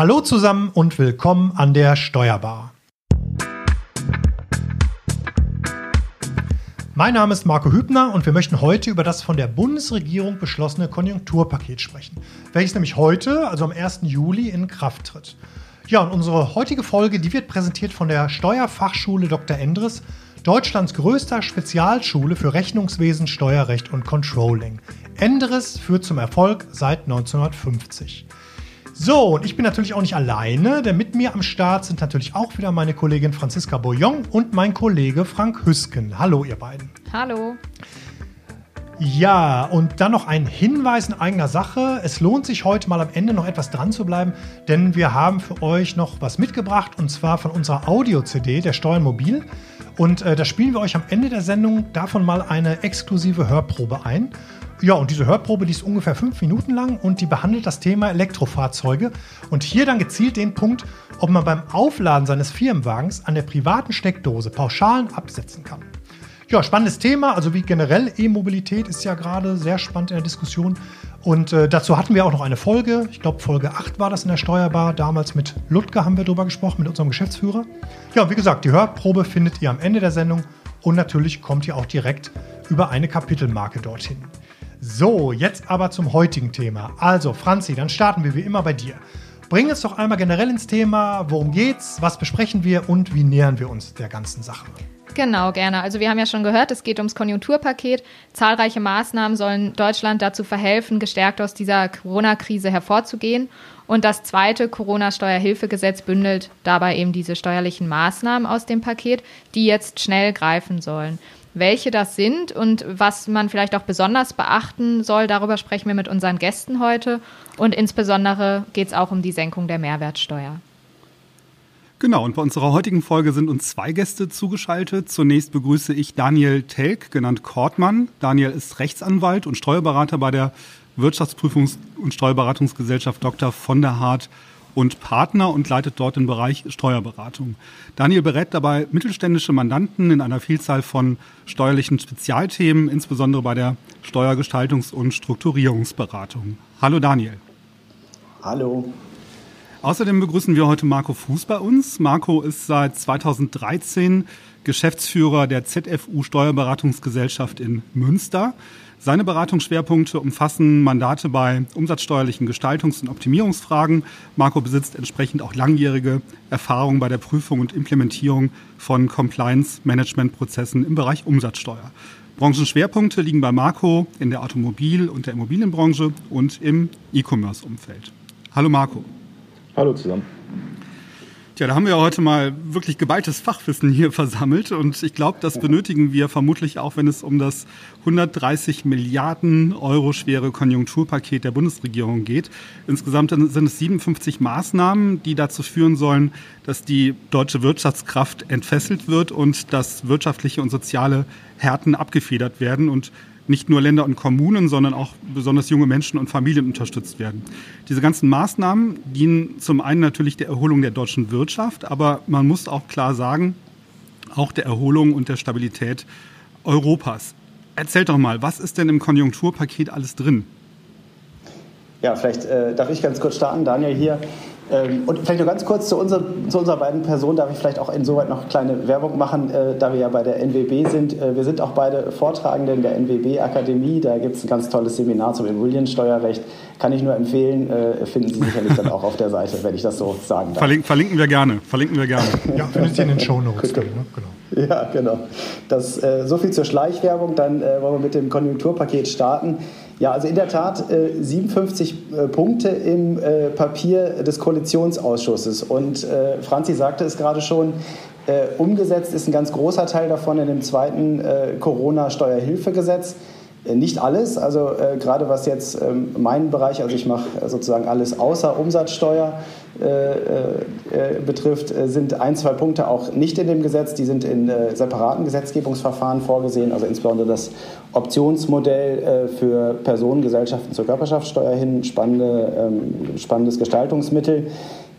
Hallo zusammen und willkommen an der Steuerbar. Mein Name ist Marco Hübner und wir möchten heute über das von der Bundesregierung beschlossene Konjunkturpaket sprechen, welches nämlich heute, also am 1. Juli, in Kraft tritt. Ja, und unsere heutige Folge, die wird präsentiert von der Steuerfachschule Dr. Endres, Deutschlands größter Spezialschule für Rechnungswesen, Steuerrecht und Controlling. Endres führt zum Erfolg seit 1950. So, und ich bin natürlich auch nicht alleine, denn mit mir am Start sind natürlich auch wieder meine Kollegin Franziska Boyon und mein Kollege Frank Hüsken. Hallo, ihr beiden. Hallo. Ja, und dann noch ein Hinweis in eigener Sache. Es lohnt sich heute mal am Ende noch etwas dran zu bleiben, denn wir haben für euch noch was mitgebracht und zwar von unserer Audio-CD, der Steuern Mobil. Und äh, da spielen wir euch am Ende der Sendung davon mal eine exklusive Hörprobe ein. Ja, und diese Hörprobe, die ist ungefähr fünf Minuten lang und die behandelt das Thema Elektrofahrzeuge. Und hier dann gezielt den Punkt, ob man beim Aufladen seines Firmenwagens an der privaten Steckdose Pauschalen absetzen kann. Ja, spannendes Thema. Also wie generell E-Mobilität ist ja gerade sehr spannend in der Diskussion. Und äh, dazu hatten wir auch noch eine Folge. Ich glaube, Folge 8 war das in der Steuerbar. Damals mit Ludger haben wir drüber gesprochen, mit unserem Geschäftsführer. Ja, wie gesagt, die Hörprobe findet ihr am Ende der Sendung. Und natürlich kommt ihr auch direkt über eine Kapitelmarke dorthin. So, jetzt aber zum heutigen Thema. Also, Franzi, dann starten wir wie immer bei dir. Bring uns doch einmal generell ins Thema. Worum geht's? Was besprechen wir und wie nähern wir uns der ganzen Sache? Genau, gerne. Also wir haben ja schon gehört, es geht ums Konjunkturpaket. Zahlreiche Maßnahmen sollen Deutschland dazu verhelfen, gestärkt aus dieser Corona-Krise hervorzugehen. Und das zweite Corona-Steuerhilfegesetz bündelt dabei eben diese steuerlichen Maßnahmen aus dem Paket, die jetzt schnell greifen sollen. Welche das sind und was man vielleicht auch besonders beachten soll, darüber sprechen wir mit unseren Gästen heute. Und insbesondere geht es auch um die Senkung der Mehrwertsteuer. Genau, und bei unserer heutigen Folge sind uns zwei Gäste zugeschaltet. Zunächst begrüße ich Daniel Telk, genannt Kortmann. Daniel ist Rechtsanwalt und Steuerberater bei der Wirtschaftsprüfungs- und Steuerberatungsgesellschaft Dr. von der Hart und Partner und leitet dort den Bereich Steuerberatung. Daniel berät dabei mittelständische Mandanten in einer Vielzahl von steuerlichen Spezialthemen, insbesondere bei der Steuergestaltungs- und Strukturierungsberatung. Hallo Daniel. Hallo. Außerdem begrüßen wir heute Marco Fuß bei uns. Marco ist seit 2013 Geschäftsführer der ZFU Steuerberatungsgesellschaft in Münster. Seine Beratungsschwerpunkte umfassen Mandate bei umsatzsteuerlichen Gestaltungs- und Optimierungsfragen. Marco besitzt entsprechend auch langjährige Erfahrung bei der Prüfung und Implementierung von Compliance-Management-Prozessen im Bereich Umsatzsteuer. Branchenschwerpunkte liegen bei Marco in der Automobil- und der Immobilienbranche und im E-Commerce-Umfeld. Hallo Marco. Hallo zusammen. Tja, da haben wir heute mal wirklich geballtes Fachwissen hier versammelt und ich glaube, das benötigen wir vermutlich auch, wenn es um das 130 Milliarden Euro schwere Konjunkturpaket der Bundesregierung geht. Insgesamt sind es 57 Maßnahmen, die dazu führen sollen, dass die deutsche Wirtschaftskraft entfesselt wird und dass wirtschaftliche und soziale Härten abgefedert werden und nicht nur Länder und Kommunen, sondern auch besonders junge Menschen und Familien unterstützt werden. Diese ganzen Maßnahmen dienen zum einen natürlich der Erholung der deutschen Wirtschaft, aber man muss auch klar sagen, auch der Erholung und der Stabilität Europas. Erzählt doch mal, was ist denn im Konjunkturpaket alles drin? Ja, vielleicht äh, darf ich ganz kurz starten. Daniel hier. Ähm, und vielleicht noch ganz kurz zu, unser, zu unserer beiden Personen darf ich vielleicht auch insoweit noch kleine Werbung machen, äh, da wir ja bei der NWB sind. Äh, wir sind auch beide Vortragende in der NWB Akademie. Da gibt es ein ganz tolles Seminar zum Immobiliensteuerrecht. Kann ich nur empfehlen, äh, finden Sie sicherlich dann auch auf der Seite, wenn ich das so sagen darf. Verlink, verlinken wir gerne. Verlinken wir gerne. ja, findet ihr in den Show Notes. Ne? Genau. Ja, genau. Das, äh, so viel zur Schleichwerbung. Dann äh, wollen wir mit dem Konjunkturpaket starten. Ja, also in der Tat äh, 57 äh, Punkte im äh, Papier des Koalitionsausschusses. Und äh, Franzi sagte es gerade schon, äh, umgesetzt ist ein ganz großer Teil davon in dem zweiten äh, Corona-Steuerhilfegesetz. Nicht alles, also äh, gerade was jetzt ähm, meinen Bereich, also ich mache sozusagen alles außer Umsatzsteuer äh, äh, betrifft, sind ein, zwei Punkte auch nicht in dem Gesetz, die sind in separaten Gesetzgebungsverfahren vorgesehen, also insbesondere das Optionsmodell für Personengesellschaften zur Körperschaftssteuer hin, spannende, ähm, spannendes Gestaltungsmittel.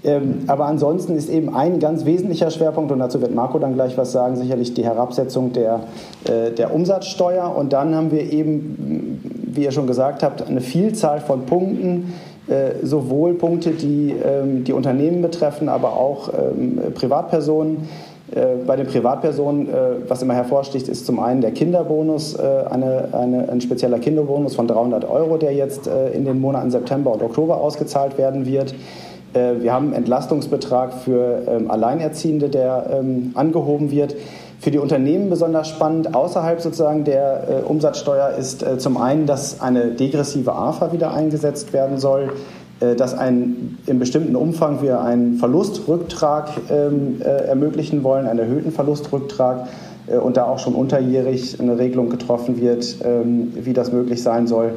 Ähm, aber ansonsten ist eben ein ganz wesentlicher Schwerpunkt, und dazu wird Marco dann gleich was sagen, sicherlich die Herabsetzung der, äh, der Umsatzsteuer. Und dann haben wir eben, wie ihr schon gesagt habt, eine Vielzahl von Punkten, äh, sowohl Punkte, die ähm, die Unternehmen betreffen, aber auch ähm, Privatpersonen. Äh, bei den Privatpersonen, äh, was immer hervorsticht, ist zum einen der Kinderbonus, äh, eine, eine, ein spezieller Kinderbonus von 300 Euro, der jetzt in den Monaten September und Oktober ausgezahlt werden wird. Wir haben einen Entlastungsbetrag für ähm, Alleinerziehende, der ähm, angehoben wird. Für die Unternehmen besonders spannend, außerhalb sozusagen der Umsatzsteuer, ist zum einen, dass eine degressive AFA wieder eingesetzt werden soll. Äh, dass ein, in bestimmten Umfang wir einen Verlustrücktrag ähm, äh, ermöglichen wollen, einen erhöhten Verlustrücktrag äh, und da auch schon unterjährig eine Regelung getroffen wird, wie das möglich sein soll.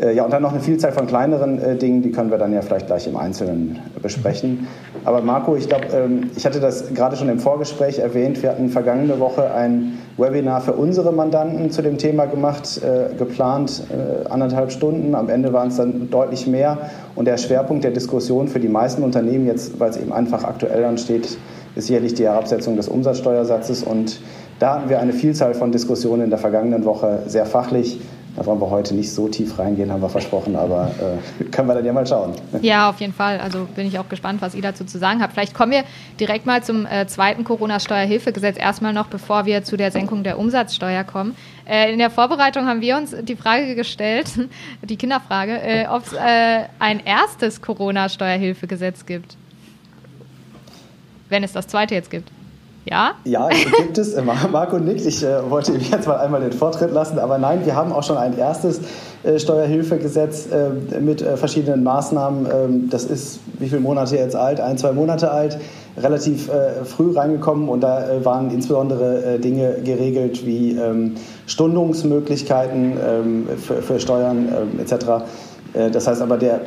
Äh, ja, und dann noch eine Vielzahl von kleineren äh, Dingen, die können wir dann ja vielleicht gleich im Einzelnen besprechen. Aber Marco, ich glaube, ähm, ich hatte das gerade schon im Vorgespräch erwähnt. Wir hatten vergangene Woche ein Webinar für unsere Mandanten zu dem Thema gemacht, äh, geplant äh, anderthalb Stunden. Am Ende waren es dann deutlich mehr. Und der Schwerpunkt der Diskussion für die meisten Unternehmen, jetzt weil es eben einfach aktuell ansteht, ist sicherlich die Herabsetzung des Umsatzsteuersatzes. Und da hatten wir eine Vielzahl von Diskussionen in der vergangenen Woche sehr fachlich da wollen wir heute nicht so tief reingehen, haben wir versprochen, aber äh, können wir dann ja mal schauen. Ja, auf jeden Fall. Also bin ich auch gespannt, was ihr dazu zu sagen habt. Vielleicht kommen wir direkt mal zum äh, zweiten Corona-Steuerhilfegesetz. Erstmal noch, bevor wir zu der Senkung der Umsatzsteuer kommen. Äh, in der Vorbereitung haben wir uns die Frage gestellt, die Kinderfrage, äh, ob es äh, ein erstes Corona-Steuerhilfegesetz gibt. Wenn es das zweite jetzt gibt. Ja? Ja, gibt es. Äh, Marco nickt. Ich äh, wollte ihm jetzt mal einmal den Vortritt lassen. Aber nein, wir haben auch schon ein erstes äh, Steuerhilfegesetz äh, mit äh, verschiedenen Maßnahmen. Ähm, das ist wie viele Monate jetzt alt? Ein, zwei Monate alt. Relativ äh, früh reingekommen und da waren insbesondere Dinge geregelt wie ähm, Stundungsmöglichkeiten ähm, für, für, Steuern etc. Das heißt aber, der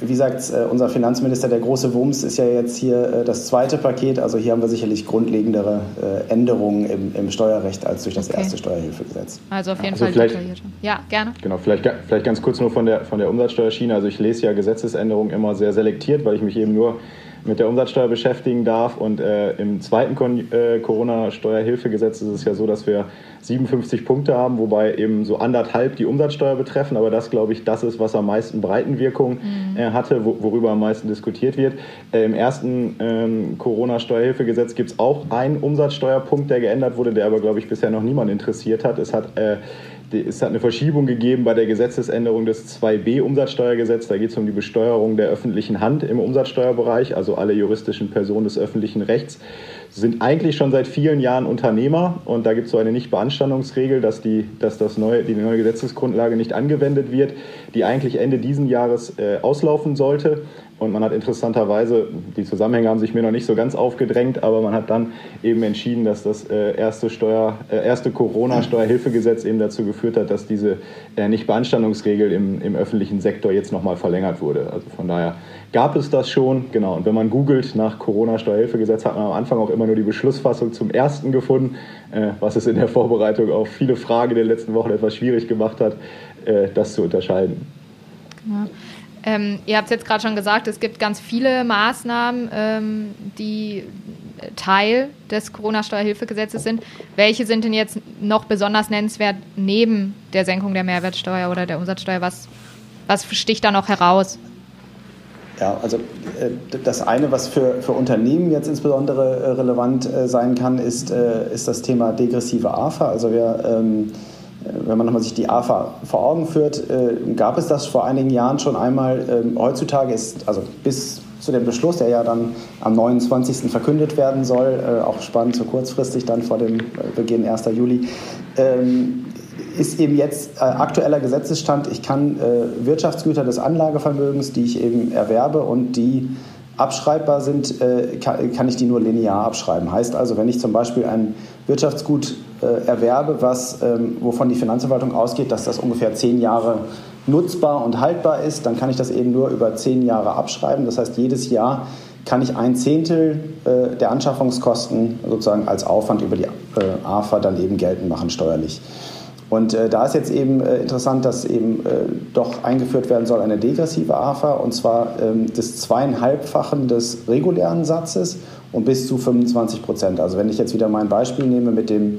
wie sagt äh, unser Finanzminister, der große Wumms ist ja jetzt hier äh, das zweite Paket. Also hier haben wir sicherlich grundlegendere äh, Änderungen im, im, Steuerrecht als durch das okay. erste Steuerhilfegesetz. Also auf jeden also Fall vielleicht, Ja, gerne. Genau, vielleicht, vielleicht ganz kurz nur von der, von der Umsatzsteuerschiene. Also ich lese ja Gesetzesänderungen immer sehr selektiert, weil ich mich eben nur mit der Umsatzsteuer beschäftigen darf. Und äh, im zweiten äh, Corona-Steuerhilfegesetz ist es ja so, dass wir 57 Punkte haben, wobei eben so anderthalb die Umsatzsteuer betreffen. Aber das, glaube ich, das ist, was am meisten Breitenwirkung mhm. äh, hatte, wo, worüber am meisten diskutiert wird. Äh, Im ersten ähm, Corona-Steuerhilfegesetz gibt es auch einen Umsatzsteuerpunkt, der geändert wurde, der aber, glaube ich, bisher noch niemand interessiert hat. Es hat äh, es hat eine Verschiebung gegeben bei der Gesetzesänderung des 2b Umsatzsteuergesetzes. Da geht es um die Besteuerung der öffentlichen Hand im Umsatzsteuerbereich, also alle juristischen Personen des öffentlichen Rechts sind eigentlich schon seit vielen Jahren Unternehmer und da gibt es so eine Nichtbeanstandungsregel, dass, die, dass das neue, die neue Gesetzesgrundlage nicht angewendet wird, die eigentlich Ende diesen Jahres äh, auslaufen sollte. Und man hat interessanterweise, die Zusammenhänge haben sich mir noch nicht so ganz aufgedrängt, aber man hat dann eben entschieden, dass das äh, erste, Steuer, äh, erste Corona-Steuerhilfegesetz eben dazu geführt hat, dass diese äh, Nichtbeanstandungsregel im, im öffentlichen Sektor jetzt nochmal verlängert wurde. Also von daher gab es das schon, genau. Und wenn man googelt nach Corona-Steuerhilfegesetz, hat man am Anfang auch immer nur die Beschlussfassung zum ersten gefunden, was es in der Vorbereitung auf viele Fragen der letzten Wochen etwas schwierig gemacht hat, das zu unterscheiden. Ja. Ähm, ihr habt es jetzt gerade schon gesagt, es gibt ganz viele Maßnahmen, ähm, die Teil des Corona-Steuerhilfegesetzes sind. Welche sind denn jetzt noch besonders nennenswert neben der Senkung der Mehrwertsteuer oder der Umsatzsteuer? Was, was sticht da noch heraus? Ja, also äh, das eine, was für, für Unternehmen jetzt insbesondere äh, relevant äh, sein kann, ist, ist das Thema degressive AFA. Also wir ähm, wenn man sich die AFA vor Augen führt, äh, gab es das vor einigen Jahren schon einmal. Ähm, heutzutage ist, also bis zu dem Beschluss, der ja dann am 29. verkündet werden soll, äh, auch spannend, so kurzfristig dann vor dem äh, Beginn 1. Juli, ähm, ist eben jetzt aktueller Gesetzesstand, ich kann Wirtschaftsgüter des Anlagevermögens, die ich eben erwerbe und die abschreibbar sind, kann ich die nur linear abschreiben. Heißt also, wenn ich zum Beispiel ein Wirtschaftsgut äh, erwerbe, was, ähm, wovon die Finanzverwaltung ausgeht, dass das ungefähr zehn Jahre nutzbar und haltbar ist, dann kann ich das eben nur über zehn Jahre abschreiben. Das heißt, jedes Jahr kann ich ein Zehntel äh, der Anschaffungskosten sozusagen als Aufwand über die äh, AFA dann eben geltend machen steuerlich. Und äh, da ist jetzt eben äh, interessant, dass eben äh, doch eingeführt werden soll eine degressive AFA und zwar ähm, des zweieinhalbfachen des regulären Satzes und bis zu 25 Prozent. Also wenn ich jetzt wieder mein Beispiel nehme mit dem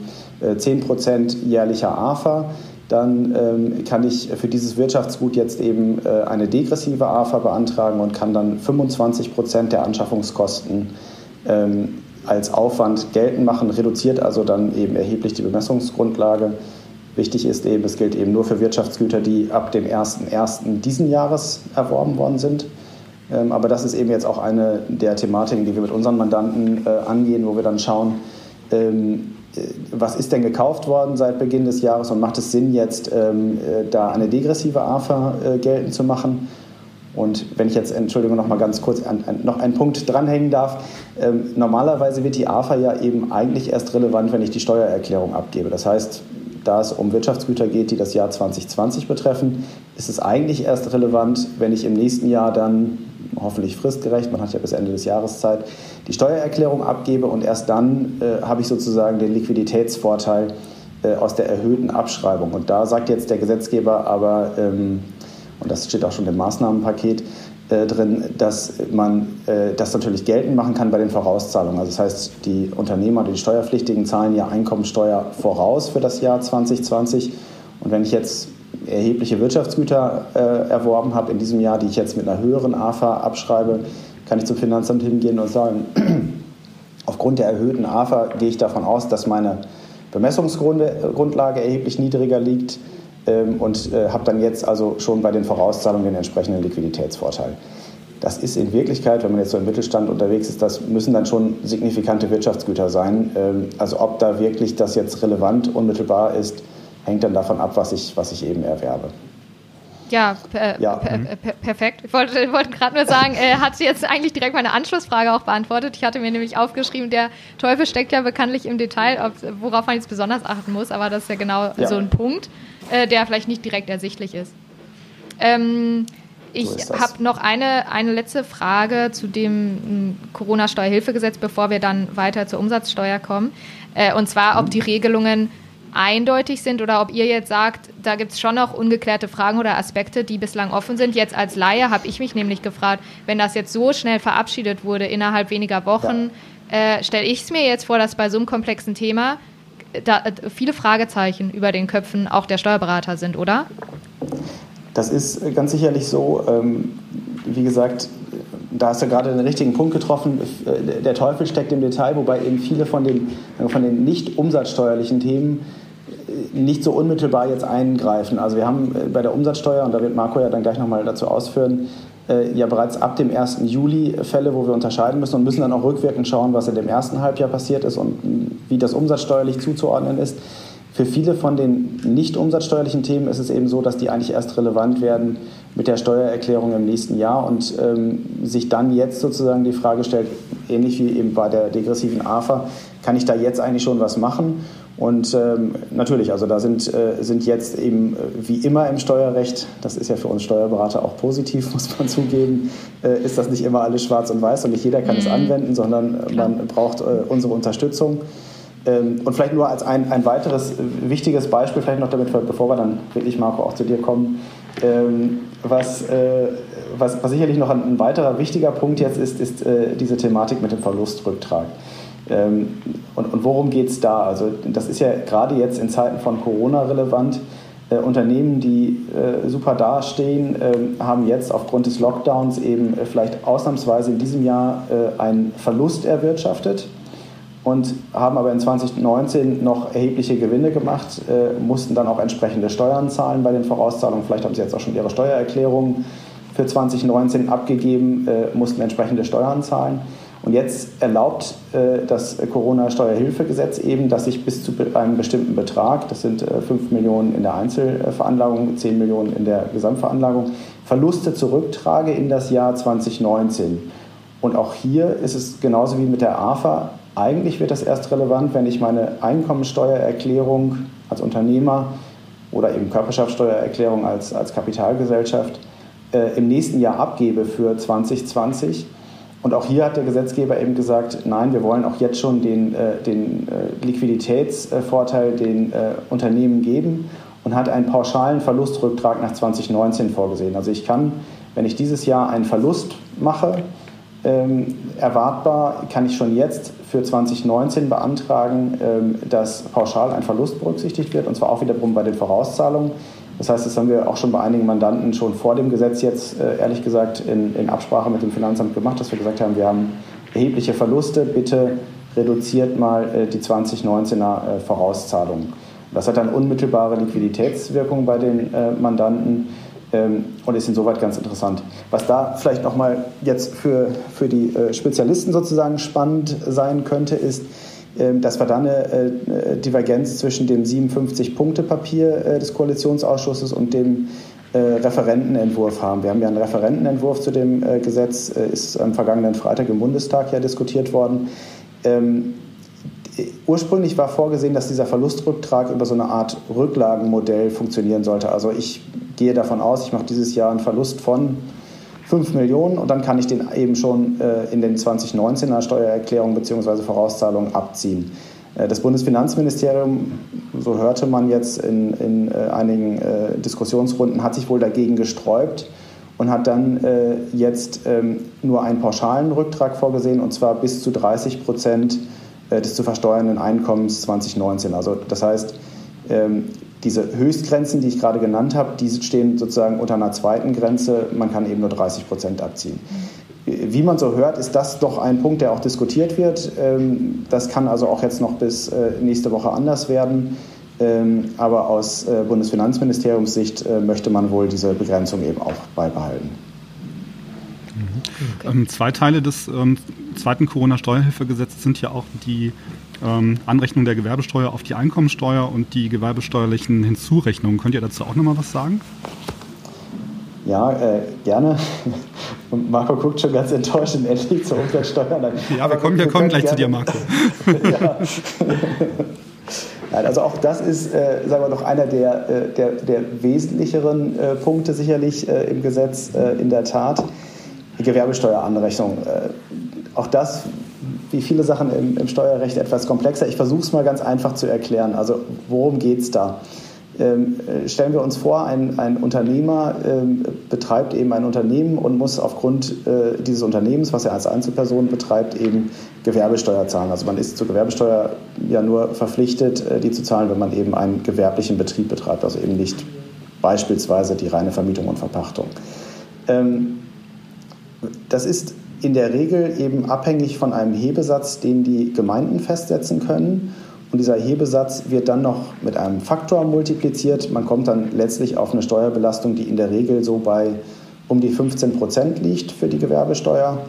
10 äh, Prozent jährlicher AFA, dann ähm, kann ich für dieses Wirtschaftsgut jetzt eben äh, eine degressive AFA beantragen und kann dann 25 Prozent der Anschaffungskosten ähm, als Aufwand geltend machen, reduziert also dann eben erheblich die Bemessungsgrundlage. Wichtig ist eben, es gilt eben nur für Wirtschaftsgüter, die ab dem 01.01. diesen Jahres erworben worden sind. Ähm, aber das ist eben jetzt auch eine der Thematiken, die wir mit unseren Mandanten äh, angehen, wo wir dann schauen, ähm, äh, was ist denn gekauft worden seit Beginn des Jahres und macht es Sinn, jetzt ähm, äh, da eine degressive AFA geltend zu machen? Und wenn ich jetzt, Entschuldigung, noch mal ganz kurz an, an, noch einen Punkt dranhängen darf. Ähm, normalerweise wird die AFA ja eben eigentlich erst relevant, wenn ich die Steuererklärung abgebe. Das heißt, da es um Wirtschaftsgüter geht, die das Jahr 2020 betreffen, ist es eigentlich erst relevant, wenn ich im nächsten Jahr dann hoffentlich fristgerecht, man hat ja bis Ende des Jahres Zeit, die Steuererklärung abgebe und erst dann äh, habe ich sozusagen den Liquiditätsvorteil äh, aus der erhöhten Abschreibung. Und da sagt jetzt der Gesetzgeber aber, ähm, und das steht auch schon im Maßnahmenpaket äh, drin, dass man äh, das natürlich geltend machen kann bei den Vorauszahlungen. Also das heißt, die Unternehmer die Steuerpflichtigen zahlen ja Einkommensteuer voraus für das Jahr 2020. Und wenn ich jetzt erhebliche Wirtschaftsgüter äh, erworben habe in diesem Jahr, die ich jetzt mit einer höheren AFA abschreibe, kann ich zum Finanzamt hingehen und sagen, aufgrund der erhöhten AFA gehe ich davon aus, dass meine Bemessungsgrundlage erheblich niedriger liegt ähm, und äh, habe dann jetzt also schon bei den Vorauszahlungen den entsprechenden Liquiditätsvorteil. Das ist in Wirklichkeit, wenn man jetzt so im Mittelstand unterwegs ist, das müssen dann schon signifikante Wirtschaftsgüter sein. Ähm, also ob da wirklich das jetzt relevant unmittelbar ist, hängt dann davon ab, was ich, was ich eben erwerbe. Ja, per, ja. Per, per, perfekt. Ich wollte, wollte gerade nur sagen, er hat jetzt eigentlich direkt meine Anschlussfrage auch beantwortet. Ich hatte mir nämlich aufgeschrieben, der Teufel steckt ja bekanntlich im Detail, ob, worauf man jetzt besonders achten muss, aber das ist ja genau ja. so ein Punkt, äh, der vielleicht nicht direkt ersichtlich ist. Ähm, ich so habe noch eine, eine letzte Frage zu dem hm, Corona-Steuerhilfegesetz, bevor wir dann weiter zur Umsatzsteuer kommen. Äh, und zwar, ob mhm. die Regelungen eindeutig sind oder ob ihr jetzt sagt, da gibt es schon noch ungeklärte Fragen oder Aspekte, die bislang offen sind. Jetzt als Laie habe ich mich nämlich gefragt, wenn das jetzt so schnell verabschiedet wurde, innerhalb weniger Wochen, ja. äh, stelle ich es mir jetzt vor, dass bei so einem komplexen Thema da äh, viele Fragezeichen über den Köpfen auch der Steuerberater sind, oder? Das ist ganz sicherlich so. Ähm, wie gesagt, da hast du gerade den richtigen Punkt getroffen. Der Teufel steckt im Detail, wobei eben viele von den, von den nicht umsatzsteuerlichen Themen nicht so unmittelbar jetzt eingreifen. Also wir haben äh, bei der Umsatzsteuer, und da wird Marco ja dann gleich nochmal dazu ausführen, äh, ja bereits ab dem 1. Juli Fälle, wo wir unterscheiden müssen und müssen dann auch rückwirkend schauen, was in dem ersten Halbjahr passiert ist und wie das umsatzsteuerlich zuzuordnen ist. Für viele von den nicht umsatzsteuerlichen Themen ist es eben so, dass die eigentlich erst relevant werden mit der Steuererklärung im nächsten Jahr und ähm, sich dann jetzt sozusagen die Frage stellt, ähnlich wie eben bei der degressiven AFA, kann ich da jetzt eigentlich schon was machen? Und ähm, natürlich, also da sind, äh, sind jetzt eben äh, wie immer im Steuerrecht, das ist ja für uns Steuerberater auch positiv, muss man zugeben, äh, ist das nicht immer alles schwarz und weiß und nicht jeder kann mhm. es anwenden, sondern man braucht äh, unsere Unterstützung. Ähm, und vielleicht nur als ein, ein weiteres wichtiges Beispiel, vielleicht noch damit, bevor wir dann wirklich, Marco, auch zu dir kommen, ähm, was, äh, was, was sicherlich noch ein, ein, weiterer wichtiger Punkt jetzt ist, ist äh, diese Thematik mit dem Verlustrücktrag. Ähm, und, und worum geht es da? Also das ist ja gerade jetzt in Zeiten von Corona relevant. Äh, Unternehmen, die äh, super dastehen, äh, haben jetzt aufgrund des Lockdowns eben äh, vielleicht ausnahmsweise in diesem Jahr äh, einen Verlust erwirtschaftet und haben aber in 2019 noch erhebliche Gewinne gemacht, äh, mussten dann auch entsprechende Steuern zahlen bei den Vorauszahlungen. Vielleicht haben sie jetzt auch schon ihre Steuererklärung für 2019 abgegeben, mussten entsprechende Steuern zahlen. Und jetzt erlaubt äh, das Corona-Steuerhilfegesetz eben, dass ich bis zu einem bestimmten Betrag, das sind äh, 5 Millionen in der Einzelveranlagung, 10 Millionen in der Gesamtveranlagung, Verluste zurücktrage in das Jahr 2019. Und auch hier ist es genauso wie mit der AFA eigentlich wird das erst relevant, wenn ich meine Einkommensteuererklärung als Unternehmer oder eben Körperschaftssteuererklärung als, als Kapitalgesellschaft äh, im nächsten Jahr abgebe für 2020. Und auch hier hat der Gesetzgeber eben gesagt, nein, wir wollen auch jetzt schon den, äh, den äh, Liquiditätsvorteil den äh, Unternehmen geben und hat einen pauschalen Verlustrücktrag nach 2019 vorgesehen. Also ich kann, wenn ich dieses Jahr einen Verlust mache, ähm, erwartbar kann ich schon jetzt für 2019 beantragen, ähm, dass pauschal ein Verlust berücksichtigt wird, und zwar auch wiederum bei den Vorauszahlungen. Das heißt, das haben wir auch schon bei einigen Mandanten schon vor dem Gesetz jetzt, äh, ehrlich gesagt, in, in Absprache mit dem Finanzamt gemacht, dass wir gesagt haben, wir haben erhebliche Verluste, bitte reduziert mal äh, die 2019er äh, Vorauszahlungen. Das hat dann unmittelbare Liquiditätswirkungen bei den Mandanten ähm, und ist insoweit ganz interessant. Was da vielleicht nochmal jetzt für, für die Spezialisten sozusagen spannend sein könnte, ist, dass wir da eine äh, Divergenz zwischen dem 57-Punkte-Papier äh, des Koalitionsausschusses und dem äh, Referentenentwurf haben. Wir haben ja einen Referentenentwurf zu dem Gesetz, ist am vergangenen Freitag im Bundestag ja diskutiert worden. Ähm, ursprünglich war vorgesehen, dass dieser Verlustrücktrag über so eine Art Rücklagenmodell funktionieren sollte. Also ich gehe davon aus, ich mache dieses Jahr einen Verlust von 5 Millionen und dann kann ich den eben schon äh, in den 2019er Steuererklärungen bzw. Vorauszahlungen abziehen. Äh, das Bundesfinanzministerium, so hörte man jetzt in, in äh, einigen äh, Diskussionsrunden, hat sich wohl dagegen gesträubt und hat dann äh, jetzt ähm, nur einen pauschalen Rücktrag vorgesehen und zwar bis zu 30 Prozent des zu versteuernden Einkommens 2019. Also das heißt, ähm, diese Höchstgrenzen, die ich gerade genannt habe, die stehen sozusagen unter einer zweiten Grenze. Man kann eben nur 30 Prozent abziehen. Wie man so hört, ist das doch ein Punkt, der auch diskutiert wird. Ähm, das kann also auch jetzt noch bis äh, nächste Woche anders werden. Ähm, aber aus äh, Bundesfinanzministeriums Sicht möchte man wohl diese Begrenzung eben auch beibehalten. Okay. Ähm, zwei Teile des zweiten Corona-Steuerhilfegesetzes sind ja auch die ähm, Anrechnung der Gewerbesteuer auf die Einkommensteuer und die gewerbesteuerlichen Hinzurechnungen. Könnt ihr dazu auch noch mal was sagen? Ja, äh, gerne. Marco guckt schon ganz enttäuscht und endlich zur Umsatzsteuer. Ja, wir kommen, wir kommen gleich gerne. zu dir, Marco. ja. Nein, also auch das ist, äh, sagen wir doch, einer der, äh, der, der wesentlicheren äh, Punkte sicherlich äh, im Gesetz, äh, in der Tat. Die Gewerbesteueranrechnung. Auch das, wie viele Sachen im, im Steuerrecht, etwas komplexer. Ich versuche es mal ganz einfach zu erklären. Also worum geht es da? Ähm, äh, stellen wir uns vor, ein, ein Unternehmer ähm, betreibt eben ein Unternehmen und muss aufgrund äh, dieses Unternehmens, was er als Einzelperson betreibt, eben Gewerbesteuer zahlen. Also man ist zur Gewerbesteuer ja nur verpflichtet, äh, die zu zahlen, wenn man eben einen gewerblichen Betrieb betreibt, also eben nicht beispielsweise die reine Vermietung und Verpachtung. Ähm, das ist in der Regel eben abhängig von einem Hebesatz, den die Gemeinden festsetzen können. Und dieser Hebesatz wird dann noch mit einem Faktor multipliziert. Man kommt dann letztlich auf eine Steuerbelastung, die in der Regel so bei um die 15 Prozent liegt für die Gewerbesteuer.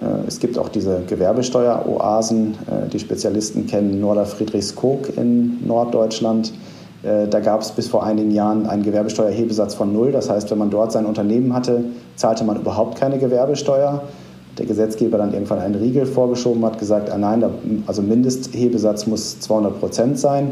Äh, es gibt auch diese Gewerbesteueroasen. Äh, die Spezialisten kennen Norder Friedrichskoog in Norddeutschland. Äh, da gab es bis vor einigen Jahren einen Gewerbesteuerhebesatz von null. Das heißt, wenn man dort sein Unternehmen hatte, zahlte man überhaupt keine Gewerbesteuer. Der Gesetzgeber dann irgendwann einen Riegel vorgeschoben hat, gesagt, ah nein, also Mindesthebesatz muss 200 Prozent sein.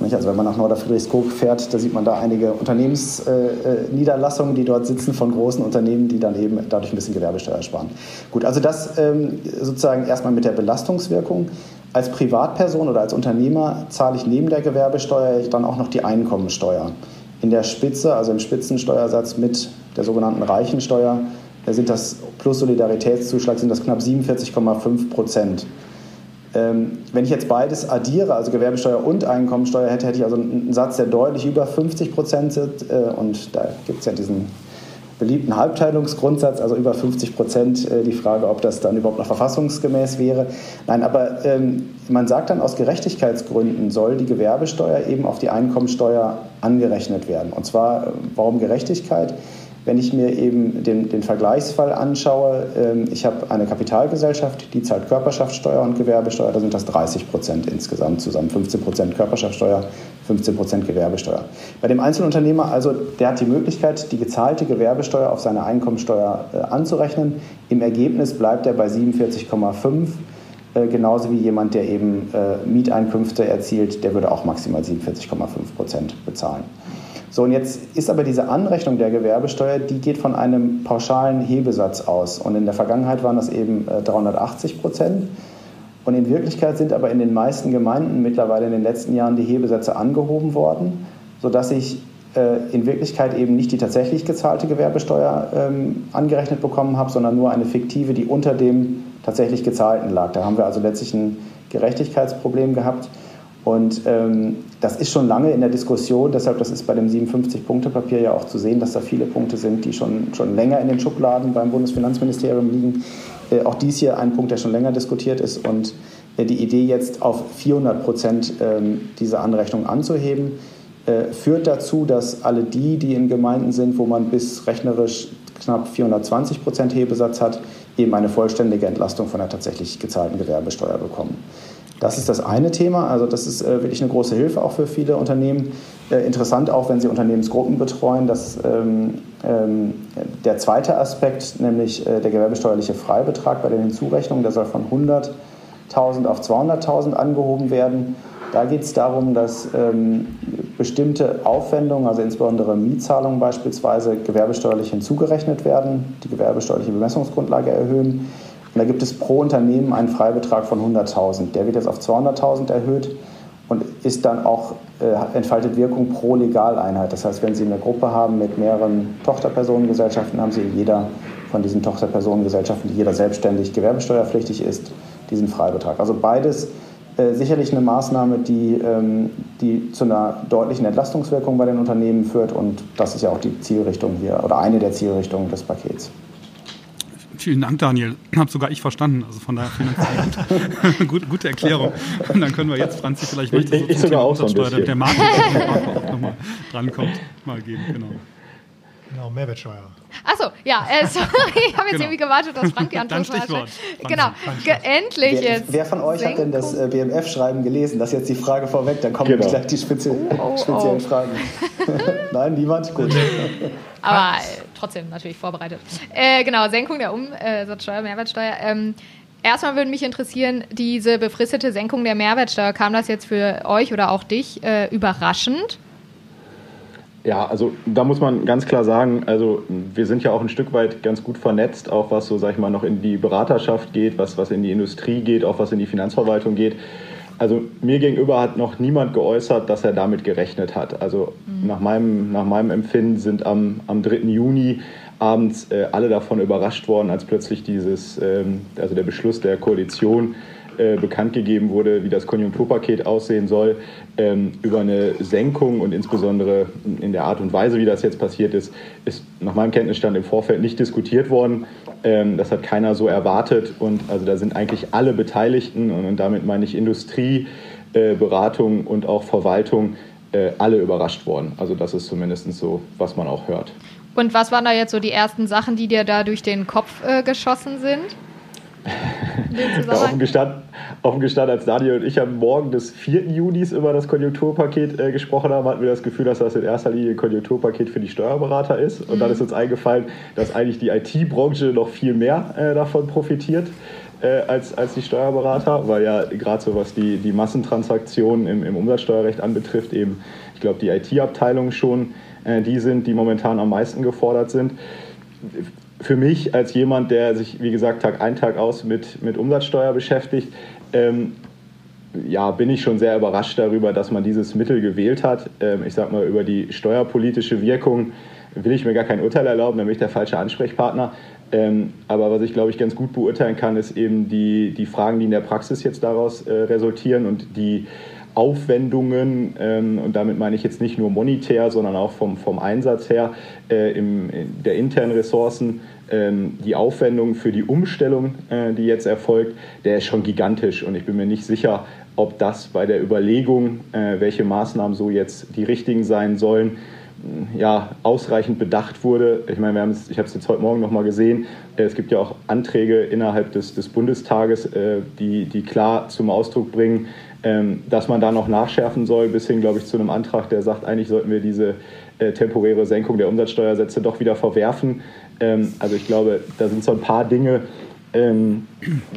Also wenn man nach Norderfriedrichskoog fährt, da sieht man da einige Unternehmensniederlassungen, die dort sitzen von großen Unternehmen, die dann eben dadurch ein bisschen Gewerbesteuer sparen. Gut, also das ähm, sozusagen erstmal mit der Belastungswirkung. Als Privatperson oder als Unternehmer zahle ich neben der Gewerbesteuer dann auch noch die Einkommensteuer. In der Spitze, also im Spitzensteuersatz mit der sogenannten Reichensteuer, sind das plus Solidaritätszuschlag sind das knapp 47,5 Prozent. Ähm, wenn ich jetzt beides addiere, also Gewerbesteuer und Einkommensteuer hätte, hätte ich also einen Satz, der deutlich über 50 Prozent sind. Äh, und da gibt es ja diesen beliebten Halbteilungsgrundsatz, also über 50 Prozent, äh, die Frage, ob das dann überhaupt noch verfassungsgemäß wäre. Nein, aber ähm, man sagt dann, aus Gerechtigkeitsgründen soll die Gewerbesteuer eben auf die Einkommensteuer angerechnet werden. Und zwar, äh, warum Gerechtigkeit? Wenn ich mir eben den, den Vergleichsfall anschaue, ähm, ich habe eine Kapitalgesellschaft, die zahlt Körperschaftssteuer und Gewerbesteuer, da sind das 30 Prozent insgesamt zusammen, 15 Prozent Körperschaftssteuer, 15 Prozent Gewerbesteuer. Bei dem Einzelunternehmer also, der hat die Möglichkeit, die gezahlte Gewerbesteuer auf seine Einkommensteuer äh, anzurechnen. Im Ergebnis bleibt er bei 47,5 äh, genauso wie jemand, der eben äh, Mieteinkünfte erzielt, der würde auch maximal 47,5 Prozent bezahlen. So, und jetzt ist aber diese Anrechnung der Gewerbesteuer, die geht von einem pauschalen Hebesatz aus. Und in der Vergangenheit waren das eben 380 äh, Prozent. Und in Wirklichkeit sind aber in den meisten Gemeinden mittlerweile in den letzten Jahren die Hebesätze angehoben worden, sodass ich äh, in Wirklichkeit eben nicht die tatsächlich gezahlte Gewerbesteuer ähm, angerechnet bekommen habe, sondern nur eine fiktive, die unter dem tatsächlich gezahlten lag. Da haben wir also letztlich ein Gerechtigkeitsproblem gehabt. Und ähm, das ist schon lange in der Diskussion, deshalb das ist bei dem 57-Punkte-Papier ja auch zu sehen, dass da viele Punkte sind, die schon, schon länger in den Schubladen beim Bundesfinanzministerium liegen. Äh, auch dies hier ein Punkt, der schon länger diskutiert ist. Und äh, die Idee jetzt auf 400 Prozent äh, diese Anrechnung anzuheben, äh, führt dazu, dass alle die, die in Gemeinden sind, wo man bis rechnerisch knapp 420 Prozent Hebesatz hat, eben eine vollständige Entlastung von der tatsächlich gezahlten Gewerbesteuer bekommen. Das ist das eine Thema. Also das ist äh, wirklich eine große Hilfe auch für viele Unternehmen. Äh, interessant auch, wenn sie Unternehmensgruppen betreuen, dass ähm, ähm, der zweite Aspekt, nämlich äh, der gewerbesteuerliche Freibetrag bei den Hinzurechnungen, der soll von 100.000 auf 200.000 angehoben werden. Da geht es darum, dass ähm, bestimmte Aufwendungen, also insbesondere Mietzahlungen beispielsweise, gewerbesteuerlich hinzugerechnet werden, die gewerbesteuerliche Bemessungsgrundlage erhöhen. Und da gibt es pro Unternehmen einen Freibetrag von 100.000. Der wird jetzt auf 200.000 erhöht und ist dann auch, äh, entfaltet Wirkung pro Legaleinheit. Das heißt, wenn Sie eine Gruppe haben mit mehreren Tochterpersonengesellschaften, haben Sie jeder von diesen Tochterpersonengesellschaften, die jeder selbstständig gewerbesteuerpflichtig ist, diesen Freibetrag. Also beides äh, sicherlich eine Maßnahme, die, ähm, die zu einer deutlichen Entlastungswirkung bei den Unternehmen führt und das ist ja auch die Zielrichtung hier oder eine der Zielrichtungen des Pakets. Vielen Dank, Daniel. Hab sogar ich verstanden. Also von daher vielen Dank. Gut, gute, gute Erklärung. Und dann können wir jetzt, Franzi, vielleicht möchtest ich, ich sogar auch so ein bisschen. der Marketing nochmal drankommt, mal geben. Genau. Genau, Mehrwertsteuer. Achso, ja, äh, sorry, ich habe jetzt genau. irgendwie gewartet, dass Frank die Antwort Stichwort. Genau, endlich wer, jetzt. Wer von euch Senkung. hat denn das äh, BMF-Schreiben gelesen? Das ist jetzt die Frage vorweg, dann kommen genau. gleich die spezi oh, oh, speziellen oh. Fragen. Nein, niemand? Gut. Aber äh, trotzdem natürlich vorbereitet. Äh, genau, Senkung der Umsatzsteuer, Mehrwertsteuer. Ähm, Erstmal würde mich interessieren, diese befristete Senkung der Mehrwertsteuer, kam das jetzt für euch oder auch dich äh, überraschend? Ja, also da muss man ganz klar sagen, also wir sind ja auch ein Stück weit ganz gut vernetzt, auch was so, sag ich mal, noch in die Beraterschaft geht, was, was in die Industrie geht, auch was in die Finanzverwaltung geht. Also mir gegenüber hat noch niemand geäußert, dass er damit gerechnet hat. Also mhm. nach, meinem, nach meinem Empfinden sind am, am 3. Juni abends äh, alle davon überrascht worden, als plötzlich dieses, ähm, also der Beschluss der Koalition äh, bekannt gegeben wurde, wie das Konjunkturpaket aussehen soll, ähm, über eine Senkung und insbesondere in der Art und Weise, wie das jetzt passiert ist, ist nach meinem Kenntnisstand im Vorfeld nicht diskutiert worden. Ähm, das hat keiner so erwartet und also da sind eigentlich alle Beteiligten und damit meine ich Industrie, äh, Beratung und auch Verwaltung äh, alle überrascht worden. Also das ist zumindest so, was man auch hört. Und was waren da jetzt so die ersten Sachen, die dir da durch den Kopf äh, geschossen sind? ja, auf, dem Gestand, auf dem Gestand, als Daniel und ich am Morgen des 4. Junis über das Konjunkturpaket äh, gesprochen haben, hatten wir das Gefühl, dass das in erster Linie ein Konjunkturpaket für die Steuerberater ist. Und mhm. dann ist uns eingefallen, dass eigentlich die IT-Branche noch viel mehr äh, davon profitiert. Äh, als, als die Steuerberater, weil ja gerade so was die, die Massentransaktionen im, im Umsatzsteuerrecht anbetrifft, eben, ich glaube, die IT-Abteilungen schon äh, die sind, die momentan am meisten gefordert sind für mich als jemand, der sich, wie gesagt, Tag ein, Tag aus mit, mit Umsatzsteuer beschäftigt, ähm, ja, bin ich schon sehr überrascht darüber, dass man dieses Mittel gewählt hat. Ähm, ich sage mal, über die steuerpolitische Wirkung will ich mir gar kein Urteil erlauben, dann bin ich der falsche Ansprechpartner. Ähm, aber was ich, glaube ich, ganz gut beurteilen kann, ist eben die, die Fragen, die in der Praxis jetzt daraus äh, resultieren und die Aufwendungen, ähm, und damit meine ich jetzt nicht nur monetär, sondern auch vom, vom Einsatz her äh, im, der internen Ressourcen, ähm, die Aufwendung für die Umstellung, äh, die jetzt erfolgt, der ist schon gigantisch. Und ich bin mir nicht sicher, ob das bei der Überlegung, äh, welche Maßnahmen so jetzt die richtigen sein sollen, ja, ausreichend bedacht wurde. Ich meine, wir ich habe es jetzt heute Morgen noch mal gesehen. Äh, es gibt ja auch Anträge innerhalb des, des Bundestages, äh, die, die klar zum Ausdruck bringen, ähm, dass man da noch nachschärfen soll, bis hin, glaube ich, zu einem Antrag, der sagt, eigentlich sollten wir diese äh, temporäre Senkung der Umsatzsteuersätze doch wieder verwerfen. Ähm, also ich glaube, da sind so ein paar Dinge, ähm,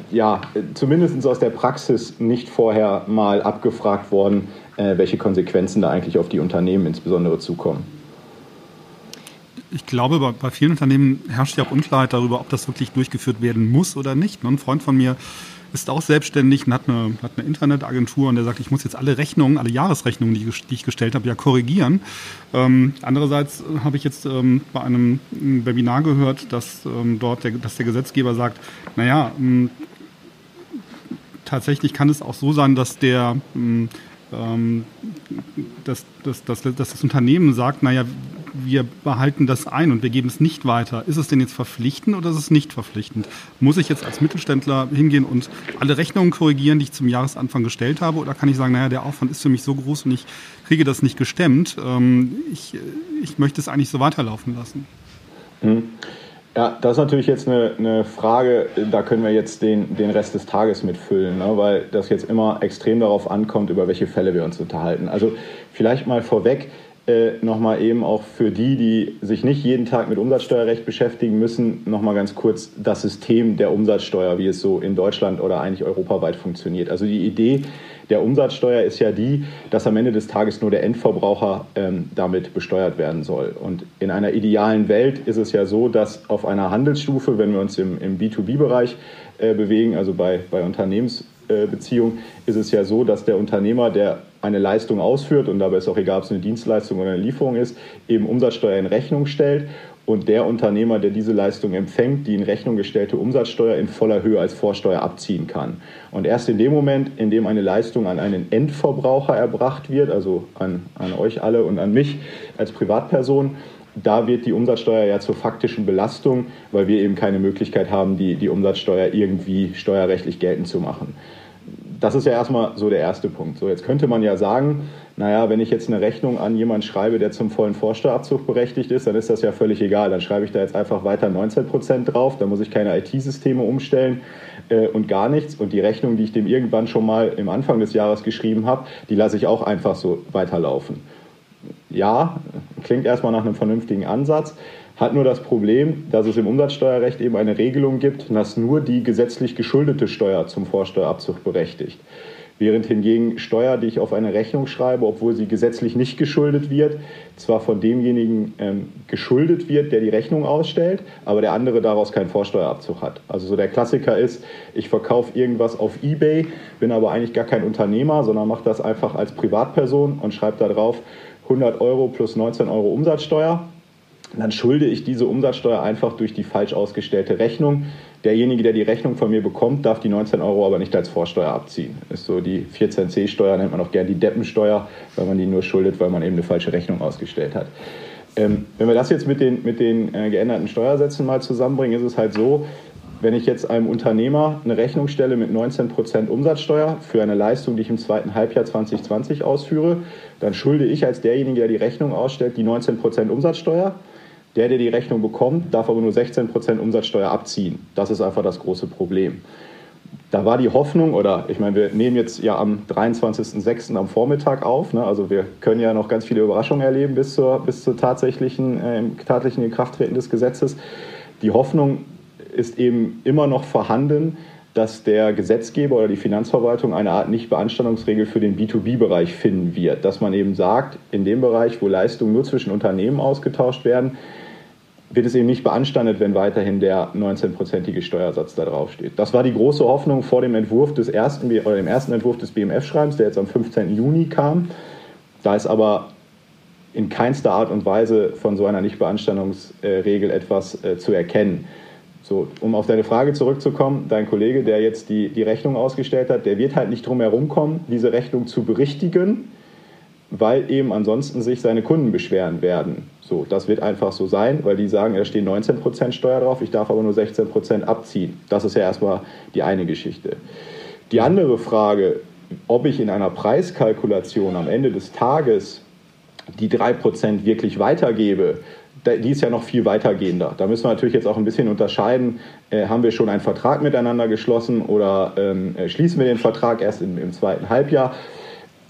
ja, zumindest aus der Praxis nicht vorher mal abgefragt worden, äh, welche Konsequenzen da eigentlich auf die Unternehmen insbesondere zukommen. Ich glaube, bei, bei vielen Unternehmen herrscht ja auch Unklarheit darüber, ob das wirklich durchgeführt werden muss oder nicht. Ein Freund von mir ist auch selbstständig und hat eine, hat eine Internetagentur und der sagt, ich muss jetzt alle Rechnungen, alle Jahresrechnungen, die, die ich gestellt habe, ja korrigieren. Ähm, andererseits habe ich jetzt ähm, bei einem Webinar gehört, dass ähm, dort der, dass der Gesetzgeber sagt, naja, ähm, tatsächlich kann es auch so sein, dass der ähm, dass, dass, dass, dass das Unternehmen sagt, naja, wir behalten das ein und wir geben es nicht weiter. Ist es denn jetzt verpflichtend oder ist es nicht verpflichtend? Muss ich jetzt als Mittelständler hingehen und alle Rechnungen korrigieren, die ich zum Jahresanfang gestellt habe? Oder kann ich sagen, naja, der Aufwand ist für mich so groß und ich kriege das nicht gestemmt. Ähm, ich, ich möchte es eigentlich so weiterlaufen lassen. Mhm. Ja, das ist natürlich jetzt eine, eine, Frage, da können wir jetzt den, den Rest des Tages mitfüllen, ne? weil das jetzt immer extrem darauf ankommt, über welche Fälle wir uns unterhalten. Also vielleicht mal vorweg, äh, nochmal eben auch für die, die sich nicht jeden Tag mit Umsatzsteuerrecht beschäftigen müssen, nochmal ganz kurz das System der Umsatzsteuer, wie es so in Deutschland oder eigentlich europaweit funktioniert. Also die Idee der Umsatzsteuer ist ja die, dass am Ende des Tages nur der Endverbraucher ähm, damit besteuert werden soll. Und in einer idealen Welt ist es ja so, dass auf einer Handelsstufe, wenn wir uns im, im B2B-Bereich äh, bewegen, also bei, bei Unternehmensbeziehungen, äh, ist es ja so, dass der Unternehmer, der eine Leistung ausführt, und dabei ist auch egal, ob es eine Dienstleistung oder eine Lieferung ist, eben Umsatzsteuer in Rechnung stellt und der Unternehmer, der diese Leistung empfängt, die in Rechnung gestellte Umsatzsteuer in voller Höhe als Vorsteuer abziehen kann. Und erst in dem Moment, in dem eine Leistung an einen Endverbraucher erbracht wird, also an, an euch alle und an mich als Privatperson, da wird die Umsatzsteuer ja zur faktischen Belastung, weil wir eben keine Möglichkeit haben, die, die Umsatzsteuer irgendwie steuerrechtlich geltend zu machen das ist ja erstmal so der erste Punkt. So, jetzt könnte man ja sagen, naja, wenn ich jetzt eine Rechnung an jemanden schreibe, der zum vollen Vorsteuerabzug berechtigt ist, dann ist das ja völlig egal. Dann schreibe ich da jetzt einfach weiter 19 Prozent drauf, dann muss ich keine IT-Systeme umstellen äh, und gar nichts. Und die Rechnung, die ich dem irgendwann schon mal im Anfang des Jahres geschrieben habe, die lasse ich auch einfach so weiterlaufen. Ja, klingt erstmal nach einem vernünftigen Ansatz hat nur das Problem, dass es im Umsatzsteuerrecht eben eine Regelung gibt, dass nur die gesetzlich geschuldete Steuer zum Vorsteuerabzug berechtigt. Während hingegen Steuer, die ich auf eine Rechnung schreibe, obwohl sie gesetzlich nicht geschuldet wird, zwar von demjenigen ähm, geschuldet wird, der die Rechnung ausstellt, aber der andere daraus keinen Vorsteuerabzug hat. Also so der Klassiker ist, ich verkaufe irgendwas auf eBay, bin aber eigentlich gar kein Unternehmer, sondern mache das einfach als Privatperson und schreibe da drauf 100 Euro plus 19 Euro Umsatzsteuer dann schulde ich diese Umsatzsteuer einfach durch die falsch ausgestellte Rechnung. Derjenige, der die Rechnung von mir bekommt, darf die 19 Euro aber nicht als Vorsteuer abziehen. Ist so die 14c-Steuer, nennt man auch gerne die Deppensteuer, weil man die nur schuldet, weil man eben eine falsche Rechnung ausgestellt hat. Ähm, wenn wir das jetzt mit den, mit den äh, geänderten Steuersätzen mal zusammenbringen, ist es halt so, wenn ich jetzt einem Unternehmer eine Rechnung stelle mit 19% Umsatzsteuer für eine Leistung, die ich im zweiten Halbjahr 2020 ausführe, dann schulde ich als derjenige, der die Rechnung ausstellt, die 19% Umsatzsteuer. Der, der die Rechnung bekommt, darf aber nur 16% Umsatzsteuer abziehen. Das ist einfach das große Problem. Da war die Hoffnung, oder ich meine, wir nehmen jetzt ja am 23.06. am Vormittag auf, ne? also wir können ja noch ganz viele Überraschungen erleben bis zur, bis zur tatsächlichen, äh, tatsächlichen Inkrafttreten des Gesetzes. Die Hoffnung ist eben immer noch vorhanden, dass der Gesetzgeber oder die Finanzverwaltung eine Art Nichtbeanstandungsregel für den B2B-Bereich finden wird. Dass man eben sagt, in dem Bereich, wo Leistungen nur zwischen Unternehmen ausgetauscht werden, wird es eben nicht beanstandet, wenn weiterhin der 19-prozentige Steuersatz da drauf steht. Das war die große Hoffnung vor dem Entwurf des ersten oder dem ersten Entwurf des BMF-Schreibens, der jetzt am 15. Juni kam. Da ist aber in keinster Art und Weise von so einer Nichtbeanstandungsregel etwas äh, zu erkennen. So, um auf deine Frage zurückzukommen, dein Kollege, der jetzt die, die Rechnung ausgestellt hat, der wird halt nicht drum herum kommen, diese Rechnung zu berichtigen, weil eben ansonsten sich seine Kunden beschweren werden. So, das wird einfach so sein, weil die sagen, da stehen 19% Steuer drauf, ich darf aber nur 16% abziehen. Das ist ja erstmal die eine Geschichte. Die andere Frage, ob ich in einer Preiskalkulation am Ende des Tages die 3% wirklich weitergebe, die ist ja noch viel weitergehender. Da müssen wir natürlich jetzt auch ein bisschen unterscheiden, äh, haben wir schon einen Vertrag miteinander geschlossen oder ähm, äh, schließen wir den Vertrag erst im, im zweiten Halbjahr.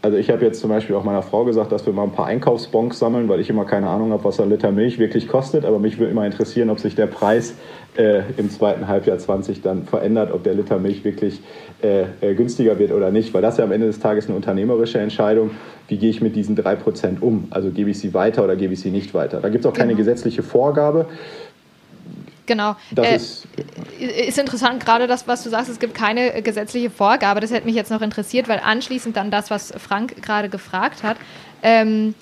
Also ich habe jetzt zum Beispiel auch meiner Frau gesagt, dass wir mal ein paar Einkaufsbons sammeln, weil ich immer keine Ahnung habe, was ein Liter Milch wirklich kostet. Aber mich würde immer interessieren, ob sich der Preis äh, im zweiten Halbjahr 20 dann verändert, ob der Liter Milch wirklich äh, äh, günstiger wird oder nicht. Weil das ja am Ende des Tages eine unternehmerische Entscheidung. Wie gehe ich mit diesen 3% um? Also gebe ich sie weiter oder gebe ich sie nicht weiter? Da gibt es auch keine genau. gesetzliche Vorgabe. Genau. Das äh, ist, ist interessant, gerade das, was du sagst, es gibt keine gesetzliche Vorgabe. Das hätte mich jetzt noch interessiert, weil anschließend dann das, was Frank gerade gefragt hat, ähm,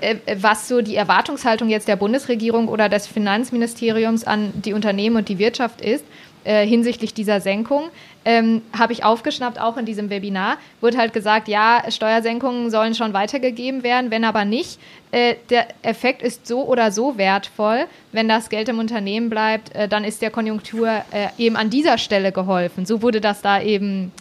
äh, was so die Erwartungshaltung jetzt der Bundesregierung oder des Finanzministeriums an die Unternehmen und die Wirtschaft ist äh, hinsichtlich dieser Senkung, ähm, habe ich aufgeschnappt, auch in diesem Webinar, wurde halt gesagt, ja, Steuersenkungen sollen schon weitergegeben werden, wenn aber nicht. Äh, der Effekt ist so oder so wertvoll. Wenn das Geld im Unternehmen bleibt, äh, dann ist der Konjunktur äh, eben an dieser Stelle geholfen. So wurde das da eben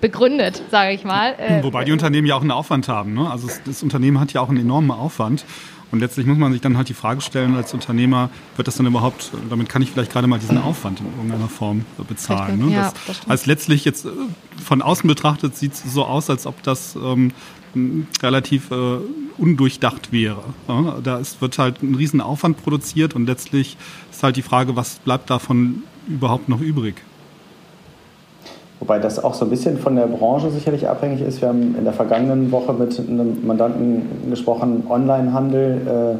begründet, sage ich mal. Äh, Wobei die Unternehmen ja auch einen Aufwand haben. Ne? Also das Unternehmen hat ja auch einen enormen Aufwand. Und letztlich muss man sich dann halt die Frage stellen als Unternehmer, wird das dann überhaupt, damit kann ich vielleicht gerade mal diesen Aufwand in irgendeiner Form bezahlen. Ne? Ja, das, das als letztlich jetzt äh, von außen betrachtet sieht es so aus, als ob das ähm, relativ äh, undurchdacht wäre. Ja? Da ist, wird halt ein Riesenaufwand produziert und letztlich ist halt die Frage, was bleibt davon überhaupt noch übrig? Wobei das auch so ein bisschen von der Branche sicherlich abhängig ist. Wir haben in der vergangenen Woche mit einem Mandanten gesprochen, Onlinehandel, äh,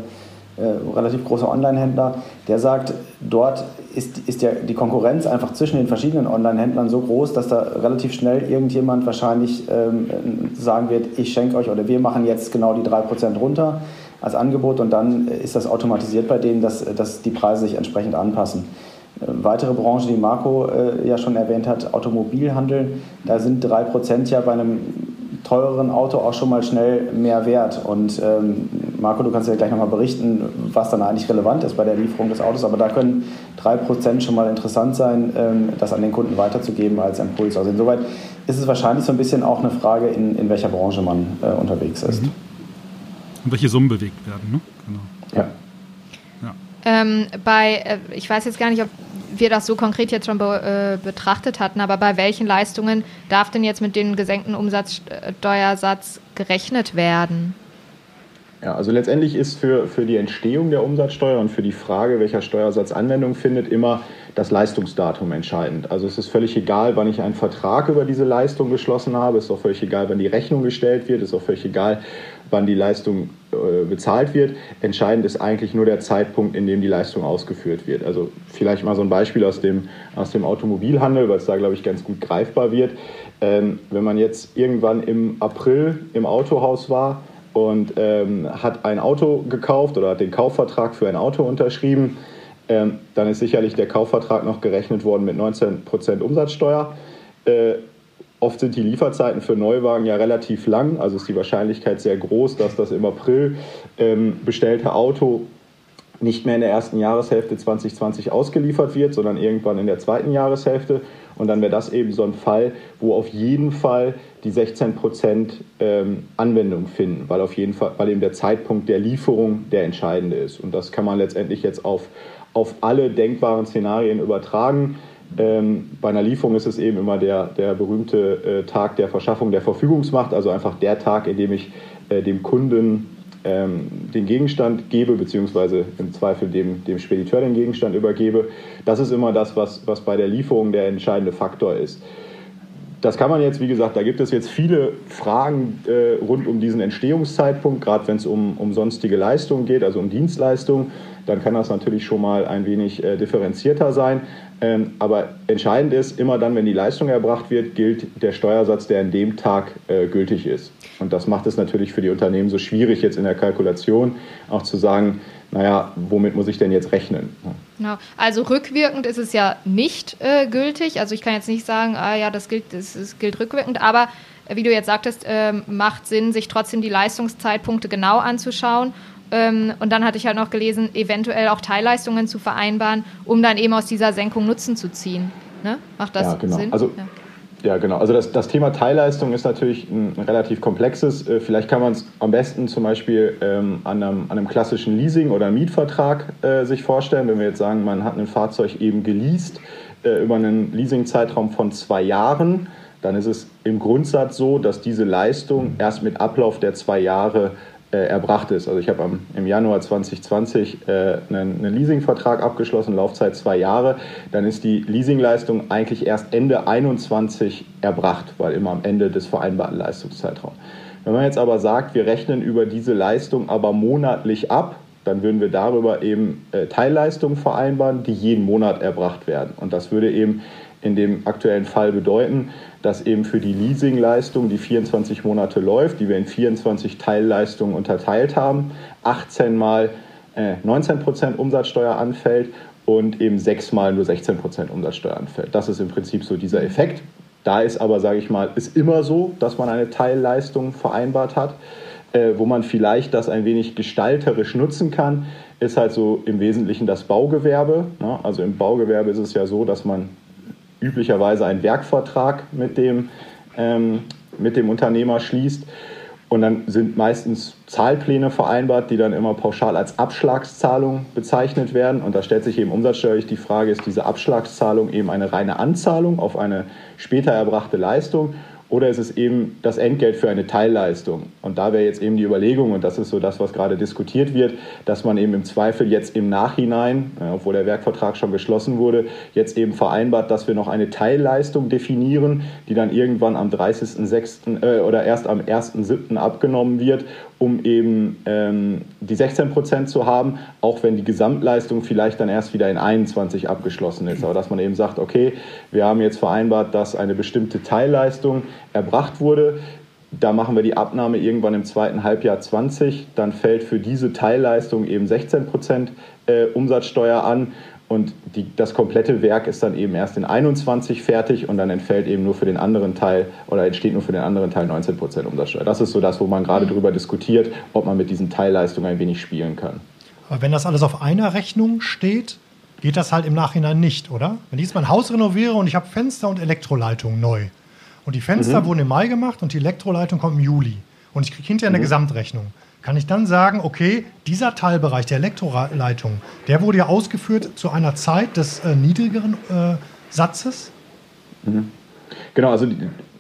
äh, relativ großer Onlinehändler, der sagt, dort ist, ist ja die Konkurrenz einfach zwischen den verschiedenen Onlinehändlern so groß, dass da relativ schnell irgendjemand wahrscheinlich ähm, sagen wird, ich schenke euch oder wir machen jetzt genau die 3% runter als Angebot und dann ist das automatisiert bei denen, dass, dass die Preise sich entsprechend anpassen. Weitere Branche, die Marco äh, ja schon erwähnt hat, Automobilhandel, da sind 3% ja bei einem teureren Auto auch schon mal schnell mehr wert. Und ähm, Marco, du kannst ja gleich nochmal berichten, was dann eigentlich relevant ist bei der Lieferung des Autos. Aber da können 3% schon mal interessant sein, ähm, das an den Kunden weiterzugeben als Impuls. Also insoweit ist es wahrscheinlich so ein bisschen auch eine Frage, in, in welcher Branche man äh, unterwegs ist. Mhm. Und welche Summen bewegt werden, ne? Genau. Ja. Ähm, bei, äh, ich weiß jetzt gar nicht, ob wir das so konkret jetzt schon be, äh, betrachtet hatten, aber bei welchen Leistungen darf denn jetzt mit dem gesenkten Umsatzsteuersatz gerechnet werden? Ja, also letztendlich ist für, für die Entstehung der Umsatzsteuer und für die Frage, welcher Steuersatz Anwendung findet, immer das Leistungsdatum entscheidend. Also es ist völlig egal, wann ich einen Vertrag über diese Leistung geschlossen habe, es ist auch völlig egal, wann die Rechnung gestellt wird, es ist auch völlig egal, wann die Leistung äh, bezahlt wird. Entscheidend ist eigentlich nur der Zeitpunkt, in dem die Leistung ausgeführt wird. Also vielleicht mal so ein Beispiel aus dem, aus dem Automobilhandel, weil es da, glaube ich, ganz gut greifbar wird. Ähm, wenn man jetzt irgendwann im April im Autohaus war und ähm, hat ein Auto gekauft oder hat den Kaufvertrag für ein Auto unterschrieben, ähm, dann ist sicherlich der Kaufvertrag noch gerechnet worden mit 19% Umsatzsteuer. Äh, oft sind die Lieferzeiten für Neuwagen ja relativ lang, also ist die Wahrscheinlichkeit sehr groß, dass das im April ähm, bestellte Auto nicht mehr in der ersten Jahreshälfte 2020 ausgeliefert wird, sondern irgendwann in der zweiten Jahreshälfte. Und dann wäre das eben so ein Fall, wo auf jeden Fall die 16 Prozent ähm, Anwendung finden, weil auf jeden Fall, weil eben der Zeitpunkt der Lieferung der entscheidende ist. Und das kann man letztendlich jetzt auf auf alle denkbaren Szenarien übertragen. Ähm, bei einer Lieferung ist es eben immer der, der berühmte äh, Tag der Verschaffung der Verfügungsmacht, also einfach der Tag, in dem ich äh, dem Kunden ähm, den Gegenstand gebe, beziehungsweise im Zweifel dem, dem Spediteur den Gegenstand übergebe. Das ist immer das, was, was bei der Lieferung der entscheidende Faktor ist. Das kann man jetzt, wie gesagt, da gibt es jetzt viele Fragen äh, rund um diesen Entstehungszeitpunkt, gerade wenn es um, um sonstige Leistungen geht, also um Dienstleistungen dann kann das natürlich schon mal ein wenig äh, differenzierter sein. Ähm, aber entscheidend ist, immer dann, wenn die Leistung erbracht wird, gilt der Steuersatz, der an dem Tag äh, gültig ist. Und das macht es natürlich für die Unternehmen so schwierig, jetzt in der Kalkulation auch zu sagen, naja, womit muss ich denn jetzt rechnen? Genau. Also rückwirkend ist es ja nicht äh, gültig. Also ich kann jetzt nicht sagen, ah ja, das gilt, das, das gilt rückwirkend, aber äh, wie du jetzt sagtest, äh, macht Sinn, sich trotzdem die Leistungszeitpunkte genau anzuschauen ähm, und dann hatte ich halt noch gelesen, eventuell auch Teilleistungen zu vereinbaren, um dann eben aus dieser Senkung Nutzen zu ziehen. Ne? Macht das ja, genau. Sinn? Also, ja. ja. genau. Also das, das Thema Teilleistung ist natürlich ein, ein relativ komplexes. Äh, vielleicht kann man es am besten zum Beispiel ähm, an, einem, an, einem, klassischen Leasing- oder Mietvertrag äh, sich vorstellen. Wenn wir jetzt sagen, man hat ein Fahrzeug eben geleast äh, über einen Leasingzeitraum von zwei Jahren, dann ist es im Grundsatz so, dass diese Leistung erst mit Ablauf der zwei Jahre erbracht ist. Also ich habe im Januar 2020 äh, einen, einen Leasingvertrag abgeschlossen, Laufzeit zwei Jahre. Dann ist die Leasingleistung eigentlich erst Ende 2021 erbracht, weil immer am Ende des vereinbarten Leistungszeitraums. Wenn man jetzt aber sagt, wir rechnen über diese Leistung aber monatlich ab, dann würden wir darüber eben äh, Teilleistungen vereinbaren, die jeden Monat erbracht werden. Und das würde eben in dem aktuellen Fall bedeuten, dass eben für die Leasingleistung, die 24 Monate läuft, die wir in 24 Teilleistungen unterteilt haben, 18 mal äh, 19 Prozent Umsatzsteuer anfällt und eben 6 mal nur 16 Prozent Umsatzsteuer anfällt. Das ist im Prinzip so dieser Effekt. Da ist aber, sage ich mal, ist immer so, dass man eine Teilleistung vereinbart hat. Äh, wo man vielleicht das ein wenig gestalterisch nutzen kann, ist halt so im Wesentlichen das Baugewerbe. Ne? Also im Baugewerbe ist es ja so, dass man üblicherweise einen Werkvertrag mit dem, ähm, mit dem Unternehmer schließt. Und dann sind meistens Zahlpläne vereinbart, die dann immer pauschal als Abschlagszahlung bezeichnet werden. Und da stellt sich eben umsatzsteuerlich die Frage, ist diese Abschlagszahlung eben eine reine Anzahlung auf eine später erbrachte Leistung oder ist es eben das Entgelt für eine Teilleistung? Und da wäre jetzt eben die Überlegung, und das ist so das, was gerade diskutiert wird, dass man eben im Zweifel jetzt im Nachhinein, obwohl der Werkvertrag schon geschlossen wurde, jetzt eben vereinbart, dass wir noch eine Teilleistung definieren, die dann irgendwann am 30.06. Äh, oder erst am 1.07. abgenommen wird um eben ähm, die 16 Prozent zu haben, auch wenn die Gesamtleistung vielleicht dann erst wieder in 21 abgeschlossen ist. Aber dass man eben sagt, okay, wir haben jetzt vereinbart, dass eine bestimmte Teilleistung erbracht wurde. Da machen wir die Abnahme irgendwann im zweiten Halbjahr 20. Dann fällt für diese Teilleistung eben 16 Prozent äh, Umsatzsteuer an und die, das komplette Werk ist dann eben erst in 21 fertig und dann entfällt eben nur für den anderen Teil oder entsteht nur für den anderen Teil 19 Prozent Umsatzsteuer. Das ist so das, wo man gerade darüber diskutiert, ob man mit diesen Teilleistungen ein wenig spielen kann. Aber wenn das alles auf einer Rechnung steht, geht das halt im Nachhinein nicht, oder? Wenn ich jetzt mein Haus renoviere und ich habe Fenster und Elektroleitung neu und die Fenster mhm. wurden im Mai gemacht und die Elektroleitung kommt im Juli und ich kriege hinterher eine mhm. Gesamtrechnung kann ich dann sagen, okay, dieser Teilbereich der Elektroleitung, der wurde ja ausgeführt zu einer Zeit des äh, niedrigeren äh, Satzes? Mhm. Genau, also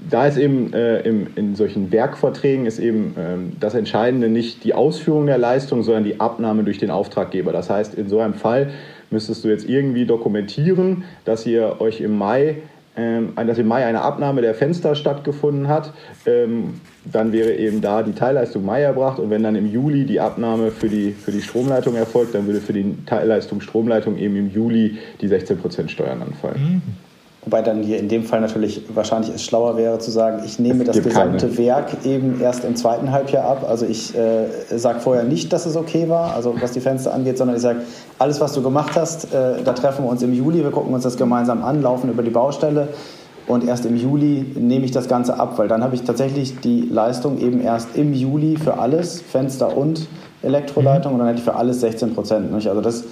da ist eben äh, im, in solchen Werkverträgen ist eben ähm, das Entscheidende nicht die Ausführung der Leistung, sondern die Abnahme durch den Auftraggeber. Das heißt, in so einem Fall müsstest du jetzt irgendwie dokumentieren, dass ihr euch im Mai ähm, dass im Mai eine Abnahme der Fenster stattgefunden hat. Ähm, dann wäre eben da die Teilleistung Mai erbracht und wenn dann im Juli die Abnahme für die, für die Stromleitung erfolgt, dann würde für die Teilleistung Stromleitung eben im Juli die 16% Steuern anfallen. Mhm. Wobei dann hier in dem Fall natürlich wahrscheinlich es schlauer wäre zu sagen, ich nehme das gesamte keine. Werk eben erst im zweiten Halbjahr ab. Also ich äh, sage vorher nicht, dass es okay war, also was die Fenster angeht, sondern ich sage, alles, was du gemacht hast, äh, da treffen wir uns im Juli, wir gucken uns das gemeinsam an, laufen über die Baustelle und erst im Juli nehme ich das Ganze ab, weil dann habe ich tatsächlich die Leistung eben erst im Juli für alles, Fenster und Elektroleitung und dann hätte ich für alles 16 Prozent. Also das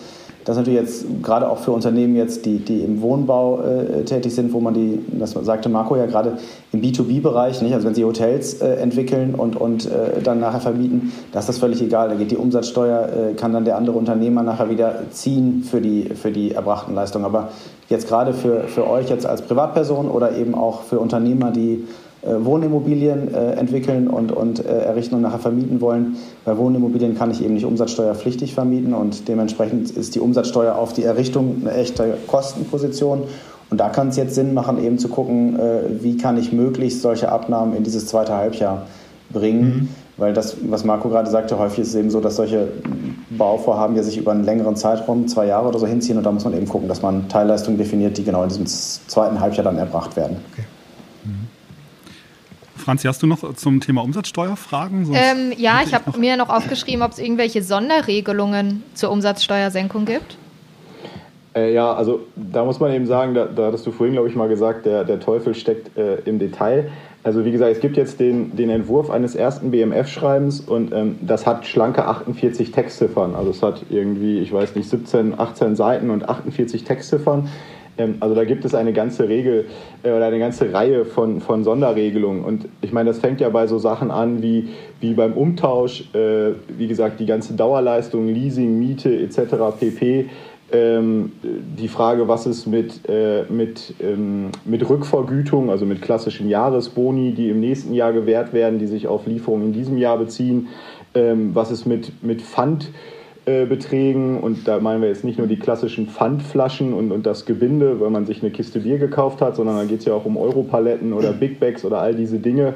das ist natürlich jetzt gerade auch für Unternehmen jetzt, die, die im Wohnbau äh, tätig sind, wo man die, das sagte Marco ja gerade, im B2B-Bereich, nicht? also wenn sie Hotels äh, entwickeln und, und äh, dann nachher vermieten, da ist das völlig egal. Da geht die Umsatzsteuer, äh, kann dann der andere Unternehmer nachher wieder ziehen für die, für die erbrachten Leistungen. Aber jetzt gerade für, für euch jetzt als Privatperson oder eben auch für Unternehmer, die Wohnimmobilien äh, entwickeln und, und äh, errichten und nachher vermieten wollen. Bei Wohnimmobilien kann ich eben nicht umsatzsteuerpflichtig vermieten und dementsprechend ist die Umsatzsteuer auf die Errichtung eine echte Kostenposition. Und da kann es jetzt Sinn machen, eben zu gucken, wie kann ich möglichst solche Abnahmen in dieses zweite Halbjahr bringen. Mhm. Weil das, was Marco gerade sagte, häufig ist es eben so, dass solche Bauvorhaben ja sich über einen längeren Zeitraum, zwei Jahre oder so hinziehen. Und da muss man eben gucken, dass man Teilleistungen definiert, die genau in diesem zweiten Halbjahr dann erbracht werden. Okay. Franzi, hast du noch zum Thema Umsatzsteuer Fragen? Ähm, ja, ich habe mir noch aufgeschrieben, ob es irgendwelche Sonderregelungen zur Umsatzsteuersenkung gibt. Äh, ja, also da muss man eben sagen, da, da hattest du vorhin, glaube ich, mal gesagt, der, der Teufel steckt äh, im Detail. Also wie gesagt, es gibt jetzt den, den Entwurf eines ersten BMF-Schreibens und ähm, das hat schlanke 48 Textziffern. Also es hat irgendwie, ich weiß nicht, 17, 18 Seiten und 48 Textziffern. Ähm, also da gibt es eine ganze Regel äh, oder eine ganze Reihe von, von Sonderregelungen. Und ich meine, das fängt ja bei so Sachen an wie, wie beim Umtausch, äh, wie gesagt, die ganze Dauerleistung, Leasing, Miete etc. pp. Ähm, die Frage, was ist mit, äh, mit, ähm, mit Rückvergütung, also mit klassischen Jahresboni, die im nächsten Jahr gewährt werden, die sich auf Lieferungen in diesem Jahr beziehen. Ähm, was ist mit, mit Pfand? Äh, Beträgen und da meinen wir jetzt nicht nur die klassischen Pfandflaschen und, und das Gebinde, weil man sich eine Kiste Bier gekauft hat, sondern da geht es ja auch um Europaletten oder Big Bags oder all diese Dinge.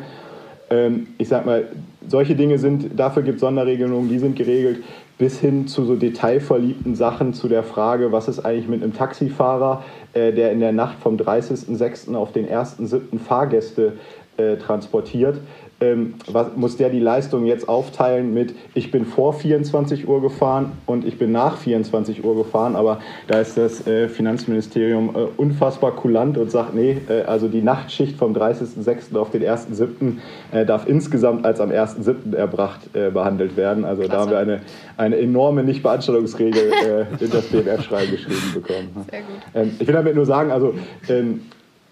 Ähm, ich sag mal, solche Dinge sind, dafür gibt es Sonderregelungen, die sind geregelt. bis hin zu so detailverliebten Sachen zu der Frage, was ist eigentlich mit einem Taxifahrer, äh, der in der Nacht vom 30.06. auf den 1.07. Fahrgäste äh, transportiert ähm, was, muss der die Leistung jetzt aufteilen mit, ich bin vor 24 Uhr gefahren und ich bin nach 24 Uhr gefahren, aber da ist das äh, Finanzministerium äh, unfassbar kulant und sagt, nee, äh, also die Nachtschicht vom 30.06. auf den 1.07. Äh, darf insgesamt als am 1.07. erbracht äh, behandelt werden. Also Klasse. da haben wir eine, eine enorme Nichtbeanstandungsregel äh, in das BMF-Schreiben geschrieben bekommen. Sehr gut. Ähm, ich will damit nur sagen, also ähm,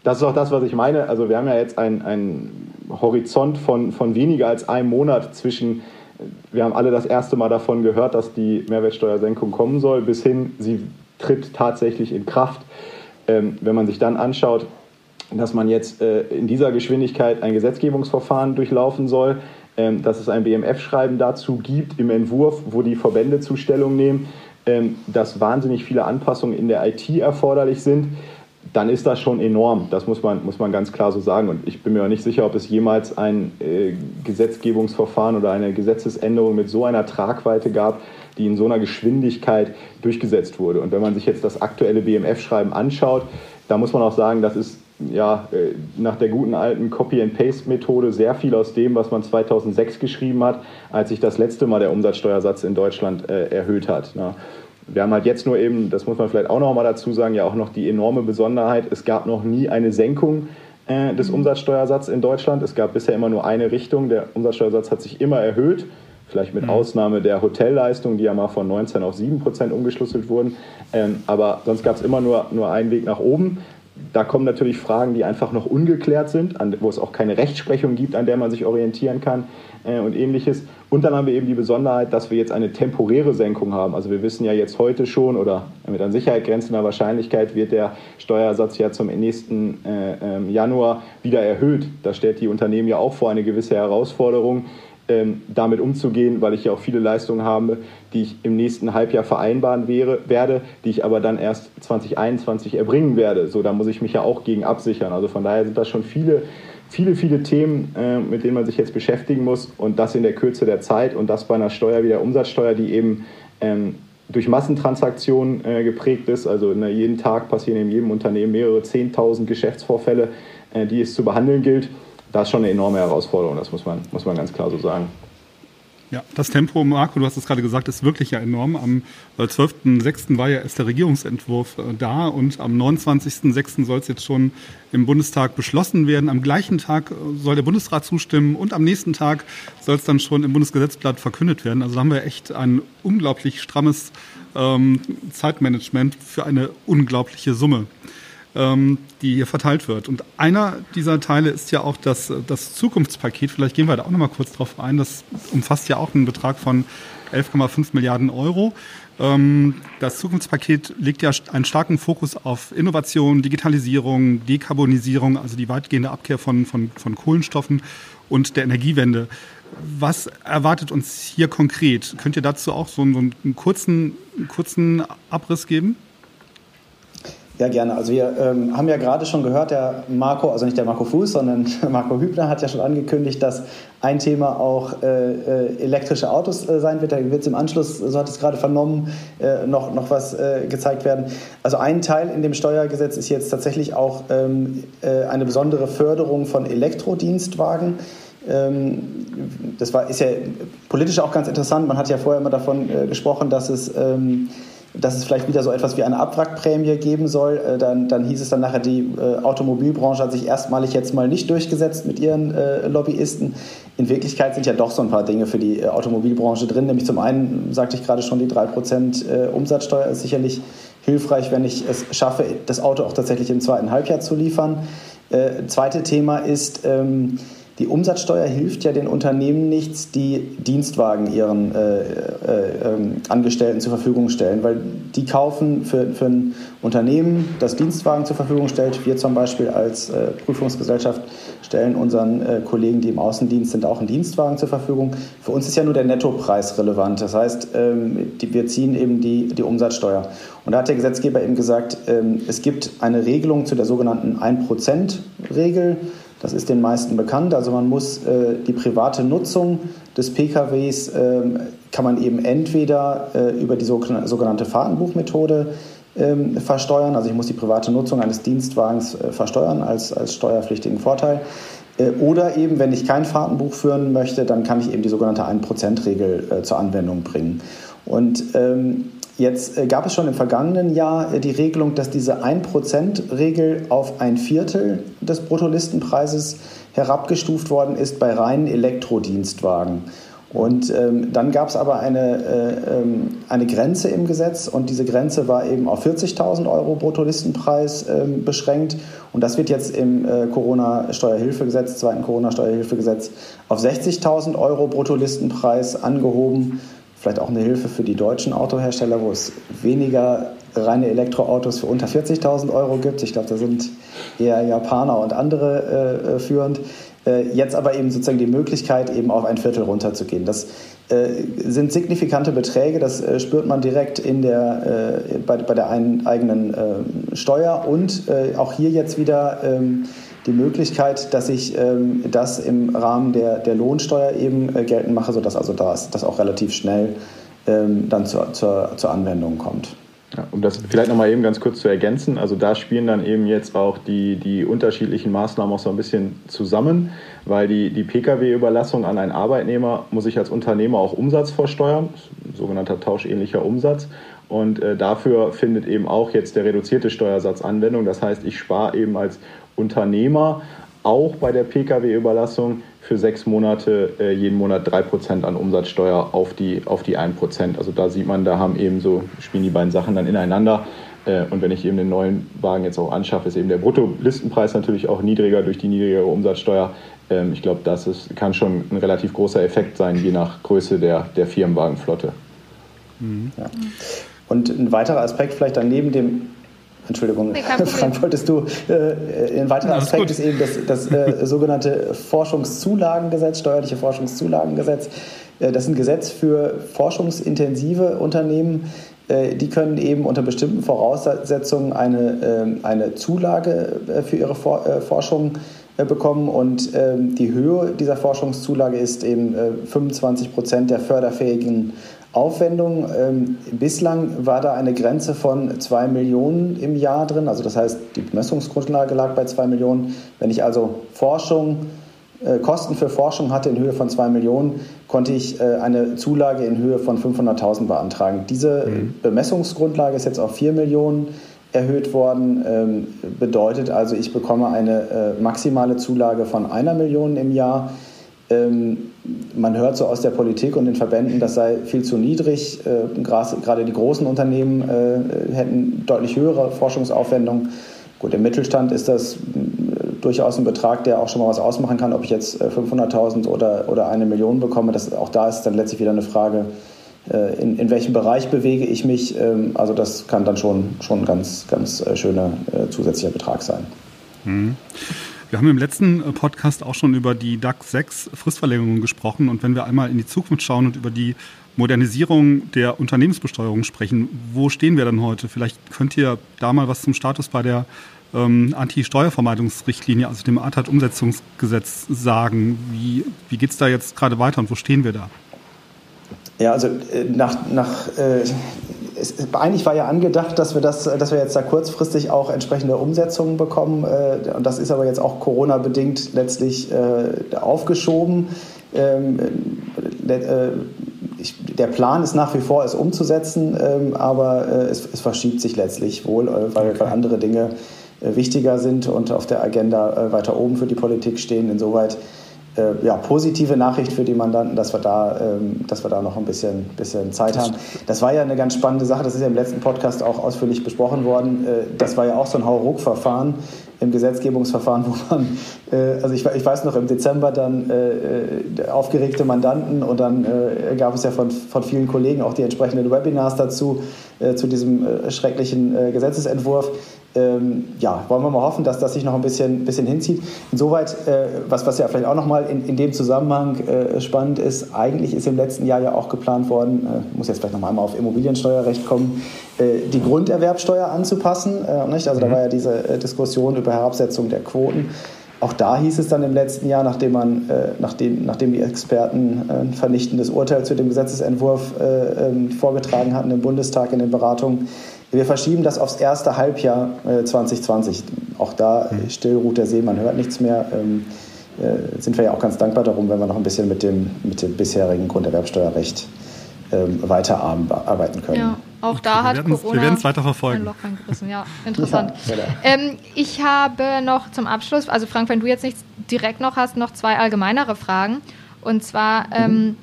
das ist auch das, was ich meine. Also wir haben ja jetzt ein, ein Horizont von, von weniger als einem Monat zwischen, wir haben alle das erste Mal davon gehört, dass die Mehrwertsteuersenkung kommen soll, bis hin, sie tritt tatsächlich in Kraft. Ähm, wenn man sich dann anschaut, dass man jetzt äh, in dieser Geschwindigkeit ein Gesetzgebungsverfahren durchlaufen soll, ähm, dass es ein BMF-Schreiben dazu gibt im Entwurf, wo die Verbände Zustellung nehmen, ähm, dass wahnsinnig viele Anpassungen in der IT erforderlich sind dann ist das schon enorm. Das muss man, muss man ganz klar so sagen. Und ich bin mir auch nicht sicher, ob es jemals ein äh, Gesetzgebungsverfahren oder eine Gesetzesänderung mit so einer Tragweite gab, die in so einer Geschwindigkeit durchgesetzt wurde. Und wenn man sich jetzt das aktuelle BMF-Schreiben anschaut, da muss man auch sagen, das ist ja, äh, nach der guten alten Copy-and-Paste-Methode sehr viel aus dem, was man 2006 geschrieben hat, als sich das letzte Mal der Umsatzsteuersatz in Deutschland äh, erhöht hat. Ne? Wir haben halt jetzt nur eben, das muss man vielleicht auch noch mal dazu sagen, ja auch noch die enorme Besonderheit, es gab noch nie eine Senkung äh, des mhm. Umsatzsteuersatzes in Deutschland. Es gab bisher immer nur eine Richtung. Der Umsatzsteuersatz hat sich immer erhöht, vielleicht mit mhm. Ausnahme der Hotelleistungen, die ja mal von 19 auf 7 Prozent umgeschlüsselt wurden. Ähm, aber sonst gab es immer nur, nur einen Weg nach oben. Da kommen natürlich Fragen, die einfach noch ungeklärt sind, an, wo es auch keine Rechtsprechung gibt, an der man sich orientieren kann äh, und ähnliches. Und dann haben wir eben die Besonderheit, dass wir jetzt eine temporäre Senkung haben. Also wir wissen ja jetzt heute schon oder mit an Sicherheit grenzender Wahrscheinlichkeit wird der Steuersatz ja zum nächsten äh, ähm, Januar wieder erhöht. Da stellt die Unternehmen ja auch vor eine gewisse Herausforderung, ähm, damit umzugehen, weil ich ja auch viele Leistungen habe, die ich im nächsten Halbjahr vereinbaren wäre, werde, die ich aber dann erst 2021 erbringen werde. So, da muss ich mich ja auch gegen absichern. Also von daher sind das schon viele viele, viele Themen, äh, mit denen man sich jetzt beschäftigen muss und das in der Kürze der Zeit und das bei einer Steuer wie der Umsatzsteuer, die eben ähm, durch Massentransaktionen äh, geprägt ist. Also ne, jeden Tag passieren in jedem Unternehmen mehrere 10.000 Geschäftsvorfälle, äh, die es zu behandeln gilt. Das ist schon eine enorme Herausforderung, das muss man, muss man ganz klar so sagen. Ja, das Tempo, Marco, du hast es gerade gesagt, ist wirklich ja enorm. Am 12.06. Äh, war ja erst der Regierungsentwurf äh, da und am 29.06. soll es jetzt schon im Bundestag beschlossen werden. Am gleichen Tag äh, soll der Bundesrat zustimmen und am nächsten Tag soll es dann schon im Bundesgesetzblatt verkündet werden. Also da haben wir echt ein unglaublich strammes ähm, Zeitmanagement für eine unglaubliche Summe ähm, die hier verteilt wird. Und einer dieser Teile ist ja auch das, das Zukunftspaket. Vielleicht gehen wir da auch noch mal kurz drauf ein. Das umfasst ja auch einen Betrag von 11,5 Milliarden Euro. Ähm, das Zukunftspaket legt ja einen starken Fokus auf Innovation, Digitalisierung, Dekarbonisierung, also die weitgehende Abkehr von, von, von Kohlenstoffen und der Energiewende. Was erwartet uns hier konkret? Könnt ihr dazu auch so einen, so einen kurzen, kurzen Abriss geben? Ja, gerne. Also wir ähm, haben ja gerade schon gehört, der Marco, also nicht der Marco Fuß, sondern Marco Hübner hat ja schon angekündigt, dass ein Thema auch äh, äh, elektrische Autos äh, sein wird. Da wird es im Anschluss, so hat es gerade vernommen, äh, noch, noch was äh, gezeigt werden. Also ein Teil in dem Steuergesetz ist jetzt tatsächlich auch ähm, äh, eine besondere Förderung von Elektrodienstwagen. Ähm, das war, ist ja politisch auch ganz interessant. Man hat ja vorher immer davon gesprochen, dass es ähm, dass es vielleicht wieder so etwas wie eine Abwrackprämie geben soll. Äh, dann, dann hieß es dann nachher, die äh, Automobilbranche hat sich erstmalig jetzt mal nicht durchgesetzt mit ihren äh, Lobbyisten. In Wirklichkeit sind ja doch so ein paar Dinge für die äh, Automobilbranche drin. Nämlich zum einen, sagte ich gerade schon, die 3% äh, Umsatzsteuer ist sicherlich hilfreich, wenn ich es schaffe, das Auto auch tatsächlich im zweiten Halbjahr zu liefern. Äh, zweite Thema ist, ähm, die Umsatzsteuer hilft ja den Unternehmen nichts, die Dienstwagen ihren äh, äh, ähm, Angestellten zur Verfügung stellen, weil die kaufen für, für ein Unternehmen, das Dienstwagen zur Verfügung stellt. Wir zum Beispiel als äh, Prüfungsgesellschaft stellen unseren äh, Kollegen, die im Außendienst sind, auch einen Dienstwagen zur Verfügung. Für uns ist ja nur der Nettopreis relevant. Das heißt, ähm, die, wir ziehen eben die, die Umsatzsteuer. Und da hat der Gesetzgeber eben gesagt, ähm, es gibt eine Regelung zu der sogenannten 1%-Regel. Das ist den meisten bekannt. Also man muss äh, die private Nutzung des PKWs äh, kann man eben entweder über die sogenannte Fahrtenbuchmethode ähm, versteuern. Also ich muss die private Nutzung eines Dienstwagens äh, versteuern als, als steuerpflichtigen Vorteil. Äh, oder eben, wenn ich kein Fahrtenbuch führen möchte, dann kann ich eben die sogenannte 1%-Regel äh, zur Anwendung bringen. Und ähm, jetzt äh, gab es schon im vergangenen Jahr äh, die Regelung, dass diese 1%-Regel auf ein Viertel des Bruttolistenpreises herabgestuft worden ist bei reinen Elektrodienstwagen. Und ähm, dann gab es aber eine, äh, ähm, eine Grenze im Gesetz und diese Grenze war eben auf 40.000 Euro Bruttolistenpreis äh, beschränkt. Und das wird jetzt im äh, Corona-Steuerhilfegesetz, zweiten Corona-Steuerhilfegesetz, auf 60.000 Euro Bruttolistenpreis angehoben. Vielleicht auch eine Hilfe für die deutschen Autohersteller, wo es weniger reine Elektroautos für unter 40.000 Euro gibt. Ich glaube, da sind eher Japaner und andere äh, äh führend. Äh, jetzt aber eben sozusagen die Möglichkeit, eben auf ein Viertel runterzugehen. Das äh, sind signifikante Beträge, das äh, spürt man direkt in der, bei, bei der eigenen ähm, Steuer und auch hier jetzt wieder ähm, die Möglichkeit, dass ich ähm, das im Rahmen der, der Lohnsteuer eben geltend mache, sodass also das, das auch relativ schnell dann zur, zur, zur Anwendung kommt. Ja, um das vielleicht nochmal eben ganz kurz zu ergänzen, also da spielen dann eben jetzt auch die, die unterschiedlichen Maßnahmen auch so ein bisschen zusammen, weil die, die Pkw-Überlassung an einen Arbeitnehmer muss ich als Unternehmer auch Umsatz versteuern, sogenannter tauschähnlicher Umsatz. Und äh, dafür findet eben auch jetzt der reduzierte Steuersatz Anwendung. Das heißt, ich spare eben als Unternehmer auch bei der Pkw-Überlassung für sechs Monate äh, jeden Monat 3% an Umsatzsteuer auf die, auf die 1%. Also da sieht man, da haben eben so, spielen die beiden Sachen dann ineinander. Äh, und wenn ich eben den neuen Wagen jetzt auch anschaffe, ist eben der Bruttolistenpreis natürlich auch niedriger durch die niedrigere Umsatzsteuer. Ähm, ich glaube, das ist, kann schon ein relativ großer Effekt sein, je nach Größe der, der Firmenwagenflotte. Mhm. Ja. Und ein weiterer Aspekt vielleicht dann neben dem Entschuldigung, nee, Frank, wolltest du, äh, ein weiterer Aspekt ist eben das, das äh, sogenannte Forschungszulagengesetz, steuerliche Forschungszulagengesetz. Äh, das ist ein Gesetz für forschungsintensive Unternehmen. Äh, die können eben unter bestimmten Voraussetzungen eine, ähm, eine Zulage äh, für ihre For äh, Forschung bekommen und ähm, die Höhe dieser Forschungszulage ist eben 25 Prozent der förderfähigen Aufwendung. Ähm, bislang war da eine Grenze von 2 Millionen im Jahr drin. Also das heißt, die Bemessungsgrundlage lag bei 2 Millionen. Wenn ich also Forschung, äh, Kosten für Forschung hatte in Höhe von 2 Millionen, konnte ich äh, eine Zulage in Höhe von 500.000 beantragen. Diese mhm. Bemessungsgrundlage ist jetzt auf 4 Millionen erhöht worden. Ähm, bedeutet also, ich bekomme eine äh, maximale Zulage von einer Million im Jahr. Ähm, man hört so aus der Politik und den Verbänden, das sei viel zu niedrig. Äh, gerade die großen Unternehmen äh, hätten deutlich höhere Forschungsaufwendungen. Gut, im Mittelstand ist das äh, durchaus ein Betrag, der auch schon mal was ausmachen kann, ob ich jetzt 500.000 oder, oder eine Million bekomme. Das, auch da ist dann letztlich wieder eine Frage, in, in welchem Bereich bewege ich mich. Ähm, also das kann dann schon, schon ein ganz, ganz schöner zusätzlicher Betrag sein. Mhm. Wir haben im letzten äh, Podcast auch schon über die DAC 6 Fristverlängerung gesprochen. Und wenn wir einmal in die Zukunft schauen und über die Modernisierung der Unternehmensbesteuerung sprechen, wo stehen wir dann heute? Vielleicht könnt ihr da mal was zum Status bei der ähm, Anti-Steuervermeidungsrichtlinie, also dem ATAT-Umsetzungsgesetz sagen. Wie, wie geht es da jetzt gerade weiter und wo stehen wir da? Ja, also äh, nach, nach äh, es, eigentlich war ja angedacht, dass wir, das, dass wir jetzt da kurzfristig auch entsprechende Umsetzungen bekommen. Äh, und das ist aber jetzt auch Corona-bedingt letztlich äh, aufgeschoben. Ähm, äh, ich, der Plan ist nach wie vor, es umzusetzen, ähm, aber es, es, verschiebt sich letztlich wohl, weil, okay. weil andere Dinge wichtiger sind und auf der Agenda weiter oben für die Politik stehen. Insoweit äh, ja, positive Nachricht für die Mandanten, dass wir da, ähm, dass wir da noch ein bisschen, bisschen Zeit haben. Das war ja eine ganz spannende Sache, das ist ja im letzten Podcast auch ausführlich besprochen worden. Äh, das war ja auch so ein Hauruck-Verfahren im Gesetzgebungsverfahren, wo man, äh, also ich, ich, weiß noch, im Dezember dann äh, äh, aufgeregte Mandanten und dann äh, gab es ja von, von vielen Kollegen auch die entsprechenden Webinars dazu, zu diesem schrecklichen Gesetzesentwurf. Ähm, ja, wollen wir mal hoffen, dass das sich noch ein bisschen, bisschen hinzieht. Insoweit, was, was ja vielleicht auch nochmal in, in dem Zusammenhang spannend ist, eigentlich ist im letzten Jahr ja auch geplant worden, ich muss jetzt vielleicht nochmal auf Immobiliensteuerrecht kommen, die Grunderwerbsteuer anzupassen. Nicht? Also da mhm. war ja diese Diskussion über Herabsetzung der Quoten. auch da hieß es dann im letzten Jahr, nachdem, man, äh, nachdem, nachdem die Experten äh, ein vernichtendes Urteil zu dem Gesetzesentwurf äh, ähm, vorgetragen hatten im Bundestag in den Beratungen, wir verschieben das aufs erste Halbjahr 2020. Auch da mhm. still ruht der See, man hört nichts mehr. Ähm, sind wir ja auch ganz dankbar darum, wenn wir noch ein bisschen mit dem, mit dem bisherigen Grunderwerbsteuerrecht ähm, weiterarbeiten können. Ja. Auch da hat Corona wir werden es weiter verfolgen. Ja, interessant. Ja, ähm, ich habe noch zum Abschluss, also Frank, wenn du jetzt nichts direkt noch hast, noch zwei allgemeinere Fragen. Und zwar, ähm, mhm.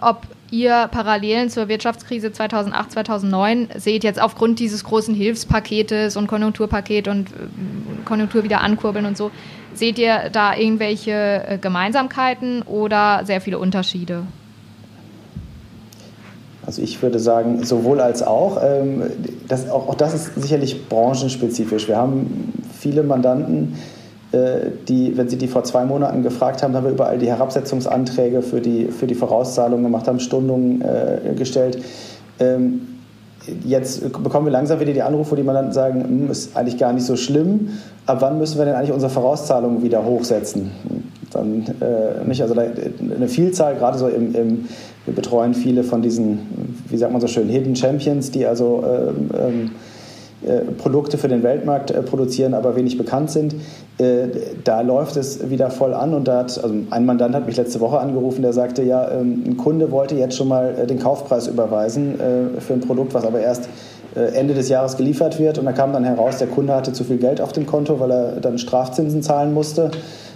ob ihr Parallelen zur Wirtschaftskrise 2008, 2009 seht, jetzt aufgrund dieses großen Hilfspaketes und Konjunkturpaket und äh, Konjunktur wieder ankurbeln und so, seht ihr da irgendwelche äh, Gemeinsamkeiten oder sehr viele Unterschiede? Also ich würde sagen, sowohl als auch. Ähm, das, auch, auch das ist sicherlich branchenspezifisch. Wir haben viele Mandanten, die, wenn sie die vor zwei Monaten gefragt haben, haben wir überall die Herabsetzungsanträge für die, für die Vorauszahlung gemacht, haben Stundungen äh, gestellt. Ähm, jetzt bekommen wir langsam wieder die Anrufe, wo die Mandanten sagen, hm, ist eigentlich gar nicht so schlimm. Ab wann müssen wir denn eigentlich unsere Vorauszahlungen wieder hochsetzen? Dann äh, nicht, also eine Vielzahl, gerade so im, im wir betreuen viele von diesen, wie sagt man so schön, Hidden Champions, die also ähm, ähm, äh, Produkte für den Weltmarkt äh, produzieren, aber wenig bekannt sind. Äh, da läuft es wieder voll an und da hat, also ein Mandant hat mich letzte Woche angerufen, der sagte, ja, ähm, ein Kunde wollte jetzt schon mal äh, den Kaufpreis überweisen äh, für ein Produkt, was aber erst äh, Ende des Jahres geliefert wird und da kam dann heraus, der Kunde hatte zu viel Geld auf dem Konto, weil er dann Strafzinsen zahlen musste.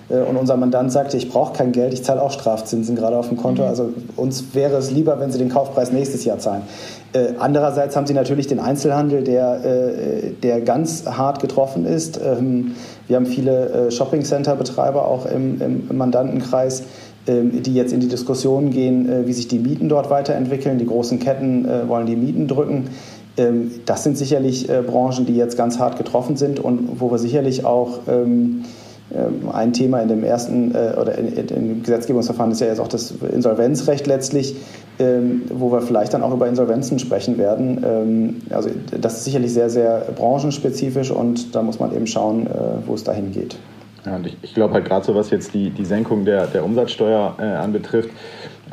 Äh, und unser Mandant sagte, ich brauche kein Geld, ich zahle auch Strafzinsen gerade auf dem Konto. Mhm. Also uns wäre es lieber, wenn Sie den Kaufpreis nächstes Jahr zahlen. Äh, andererseits haben Sie natürlich den Einzelhandel, der, äh, der ganz hart getroffen ist. Ähm, wir haben viele äh, Shopping-Center-Betreiber auch im, im, Mandantenkreis, ähm, die jetzt in die Diskussion gehen, wie sich die Mieten dort weiterentwickeln. Die großen Ketten wollen die Mieten drücken. Ähm, das sind sicherlich Branchen, die jetzt ganz hart getroffen sind und wo wir sicherlich auch ähm, ein Thema in dem ersten äh, oder in, im Gesetzgebungsverfahren ist ja jetzt auch das Insolvenzrecht letztlich, ähm, wo wir vielleicht dann auch über Insolvenzen sprechen werden. Ähm, also das ist sicherlich sehr, sehr branchenspezifisch und da muss man eben schauen, äh, wo es dahin geht. Ja, und ich, ich glaube halt gerade so, was jetzt die, die Senkung der, der Umsatzsteuer äh, anbetrifft,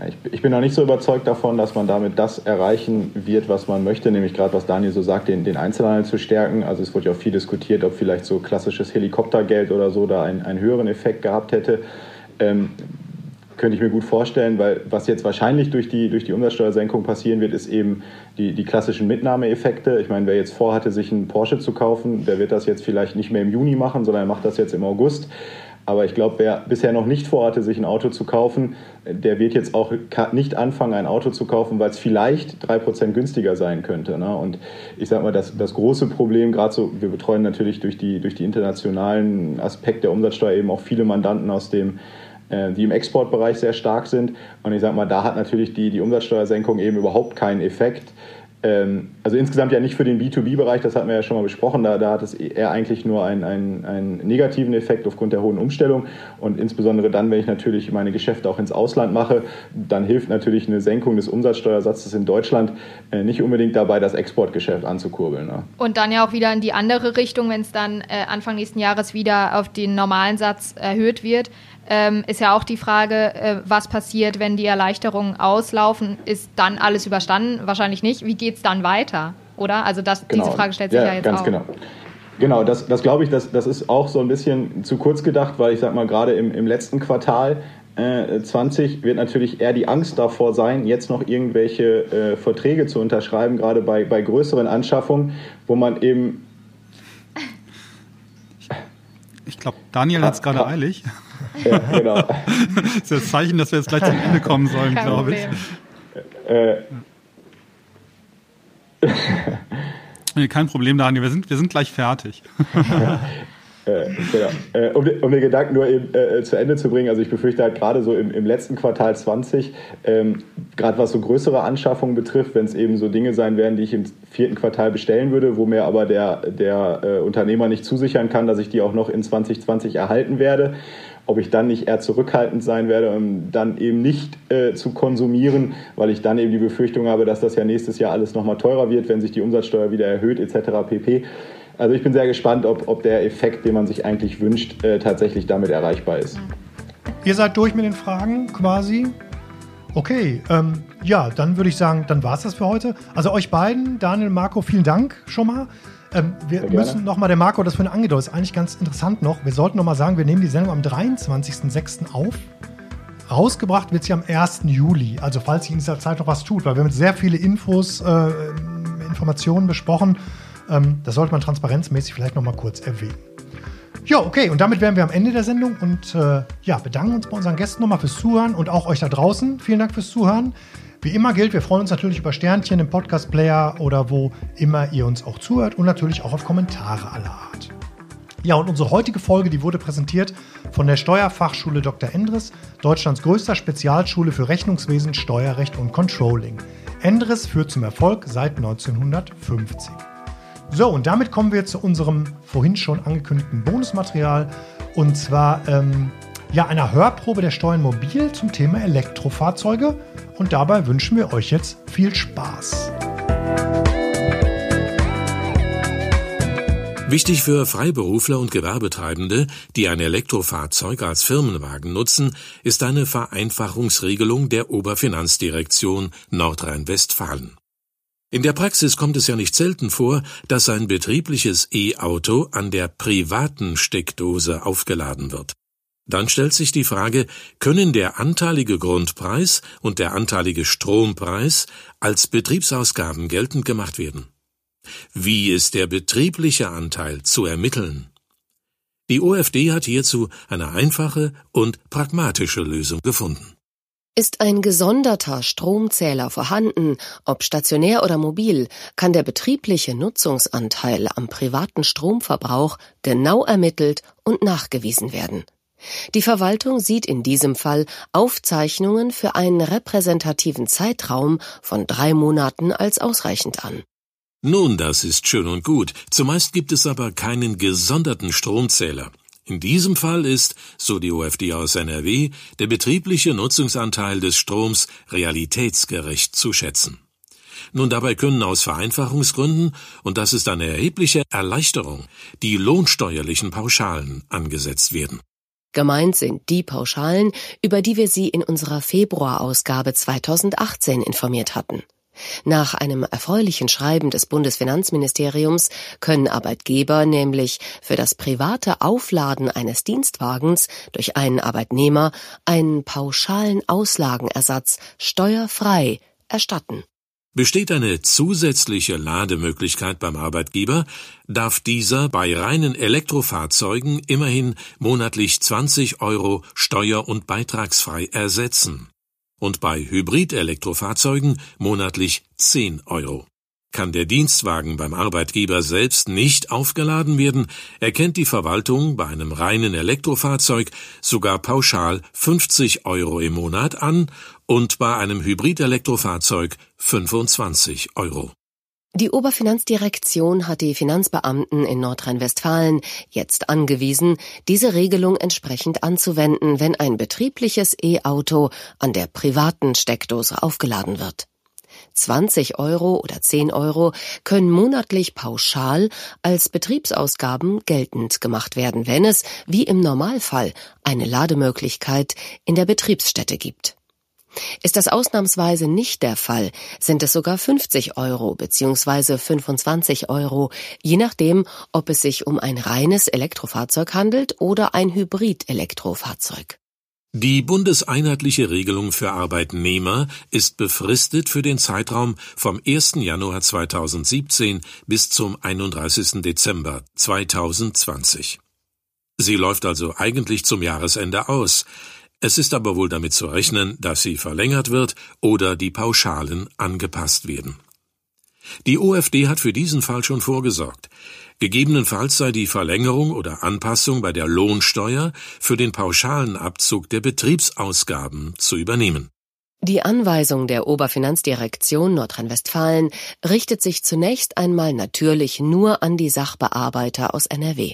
ich, ich, bin noch nicht so überzeugt davon, dass man damit das erreichen wird, was man möchte, nämlich gerade was Daniel so sagt, den, den Einzelhandel zu stärken. Also es wurde ja auch viel diskutiert, ob vielleicht so klassisches Helikoptergeld oder so da einen, einen höheren Effekt gehabt hätte. Ähm, könnte ich mir gut vorstellen, weil was jetzt wahrscheinlich durch die, durch die Umsatzsteuersenkung passieren wird, ist eben die, die klassischen Mitnahmeeffekte. Ich meine, wer jetzt vorhatte, sich einen Porsche zu kaufen, der wird das jetzt vielleicht nicht mehr im Juni machen, sondern er macht das jetzt im August. Aber ich glaube, wer bisher noch nicht vorhatte, sich ein Auto zu kaufen, der wird jetzt auch nicht anfangen, ein Auto zu kaufen, weil es vielleicht drei Prozent günstiger sein könnte. Ne? Und ich sage mal, das, das große Problem, gerade so, wir betreuen natürlich durch die, durch die internationalen Aspekte der Umsatzsteuer eben auch viele Mandanten aus dem äh, die im Exportbereich sehr stark sind. Und ich sage mal, da hat natürlich die, die Umsatzsteuersenkung eben überhaupt keinen Effekt. Ähm, also insgesamt ja nicht für den B2B-Bereich, das hatten wir ja schon mal besprochen, da, da hat es eher eigentlich nur einen, einen, negativen Effekt aufgrund der hohen Umstellung und insbesondere dann, wenn ich natürlich meine Geschäfte auch ins Ausland mache, dann hilft natürlich eine Senkung des Umsatzsteuersatzes in Deutschland äh, nicht unbedingt dabei, das Exportgeschäft anzukurbeln. Ne? Und dann ja auch wieder in die andere Richtung, wenn es dann äh, Anfang nächsten Jahres wieder auf den normalen Satz erhöht wird ähm, ist ja auch die Frage, äh, was passiert, wenn die Erleichterungen auslaufen. Ist dann alles überstanden? Wahrscheinlich nicht. Wie geht es dann weiter? Oder? Also das, genau. diese Frage stellt sich ja, ja jetzt ganz auch. Genau. Genau, das, das glaube ich, das, das ist auch so ein bisschen zu kurz gedacht, weil ich sage mal, gerade im, im letzten Quartal äh, 20 wird natürlich eher die Angst davor sein, jetzt noch irgendwelche äh, Verträge zu unterschreiben, gerade bei, bei größeren Anschaffungen, wo man eben. Ich glaube, Daniel hat es gerade eilig. Ja, genau. das ist das Zeichen, dass wir jetzt gleich zum Ende kommen sollen, glaube ich. Äh. Nee, kein Problem, Daniel. Wir sind, wir sind gleich fertig. Äh, genau. äh, um, um, den Gedanken nur eben, äh, zu Ende zu bringen, also ich befürchte halt gerade so im, im letzten Quartal 20, ähm, gerade was so größere Anschaffungen betrifft, wenn es eben so Dinge sein werden, die ich im vierten Quartal bestellen würde, wo mir aber der, der äh, Unternehmer nicht zusichern kann, dass ich die auch noch in 2020 erhalten werde ob ich dann nicht eher zurückhaltend sein werde, um dann eben nicht äh, zu konsumieren, weil ich dann eben die Befürchtung habe, dass das ja nächstes Jahr alles nochmal teurer wird, wenn sich die Umsatzsteuer wieder erhöht etc. pp. Also ich bin sehr gespannt, ob, ob der Effekt, den man sich eigentlich wünscht, äh, tatsächlich damit erreichbar ist. Ihr seid durch mit den Fragen quasi. Okay, ähm, ja, dann würde ich sagen, dann war es das für heute. Also euch beiden, Daniel, Marco, vielen Dank schon mal. Ähm, wir müssen nochmal, der Marco das für eine angedeutet, ist eigentlich ganz interessant noch. Wir sollten nochmal sagen, wir nehmen die Sendung am 23.06. auf. Rausgebracht wird sie am 1. Juli. Also falls sich in dieser Zeit noch was tut, weil wir haben sehr viele Infos, äh, Informationen besprochen. Ähm, das sollte man transparenzmäßig vielleicht nochmal kurz erwähnen. Ja, okay, und damit wären wir am Ende der Sendung und äh, ja, bedanken uns bei unseren Gästen nochmal fürs Zuhören und auch euch da draußen. Vielen Dank fürs Zuhören. Wie immer gilt, wir freuen uns natürlich über Sternchen im Podcast-Player oder wo immer ihr uns auch zuhört und natürlich auch auf Kommentare aller Art. Ja, und unsere heutige Folge, die wurde präsentiert von der Steuerfachschule Dr. Endres, Deutschlands größter Spezialschule für Rechnungswesen, Steuerrecht und Controlling. Endres führt zum Erfolg seit 1950. So, und damit kommen wir zu unserem vorhin schon angekündigten Bonusmaterial. Und zwar ähm, ja einer Hörprobe der Steuern Mobil zum Thema Elektrofahrzeuge. Und dabei wünschen wir euch jetzt viel Spaß. Wichtig für Freiberufler und Gewerbetreibende, die ein Elektrofahrzeug als Firmenwagen nutzen, ist eine Vereinfachungsregelung der Oberfinanzdirektion Nordrhein-Westfalen. In der Praxis kommt es ja nicht selten vor, dass ein betriebliches E-Auto an der privaten Steckdose aufgeladen wird. Dann stellt sich die Frage, können der anteilige Grundpreis und der anteilige Strompreis als Betriebsausgaben geltend gemacht werden? Wie ist der betriebliche Anteil zu ermitteln? Die OFD hat hierzu eine einfache und pragmatische Lösung gefunden. Ist ein gesonderter Stromzähler vorhanden, ob stationär oder mobil, kann der betriebliche Nutzungsanteil am privaten Stromverbrauch genau ermittelt und nachgewiesen werden. Die Verwaltung sieht in diesem Fall Aufzeichnungen für einen repräsentativen Zeitraum von drei Monaten als ausreichend an. Nun, das ist schön und gut. Zumeist gibt es aber keinen gesonderten Stromzähler. In diesem Fall ist, so die OFD aus NRW, der betriebliche Nutzungsanteil des Stroms realitätsgerecht zu schätzen. Nun dabei können aus Vereinfachungsgründen, und das ist eine erhebliche Erleichterung, die lohnsteuerlichen Pauschalen angesetzt werden. Gemeint sind die Pauschalen, über die wir Sie in unserer Februarausgabe 2018 informiert hatten. Nach einem erfreulichen Schreiben des Bundesfinanzministeriums können Arbeitgeber nämlich für das private Aufladen eines Dienstwagens durch einen Arbeitnehmer einen pauschalen Auslagenersatz steuerfrei erstatten. Besteht eine zusätzliche Lademöglichkeit beim Arbeitgeber, darf dieser bei reinen Elektrofahrzeugen immerhin monatlich 20 Euro steuer- und beitragsfrei ersetzen und bei Hybrid-Elektrofahrzeugen monatlich 10 Euro. Kann der Dienstwagen beim Arbeitgeber selbst nicht aufgeladen werden, erkennt die Verwaltung bei einem reinen Elektrofahrzeug sogar pauschal 50 Euro im Monat an und bei einem Hybrid-Elektrofahrzeug 25 Euro. Die Oberfinanzdirektion hat die Finanzbeamten in Nordrhein-Westfalen jetzt angewiesen, diese Regelung entsprechend anzuwenden, wenn ein betriebliches E-Auto an der privaten Steckdose aufgeladen wird. 20 Euro oder 10 Euro können monatlich pauschal als Betriebsausgaben geltend gemacht werden, wenn es, wie im Normalfall, eine Lademöglichkeit in der Betriebsstätte gibt. Ist das ausnahmsweise nicht der Fall, sind es sogar 50 Euro bzw. 25 Euro, je nachdem, ob es sich um ein reines Elektrofahrzeug handelt oder ein Hybrid-Elektrofahrzeug. Die bundeseinheitliche Regelung für Arbeitnehmer ist befristet für den Zeitraum vom 1. Januar 2017 bis zum 31. Dezember 2020. Sie läuft also eigentlich zum Jahresende aus. Es ist aber wohl damit zu rechnen, dass sie verlängert wird oder die Pauschalen angepasst werden. Die OFD hat für diesen Fall schon vorgesorgt. Gegebenenfalls sei die Verlängerung oder Anpassung bei der Lohnsteuer für den pauschalen Abzug der Betriebsausgaben zu übernehmen. Die Anweisung der Oberfinanzdirektion Nordrhein-Westfalen richtet sich zunächst einmal natürlich nur an die Sachbearbeiter aus NRW.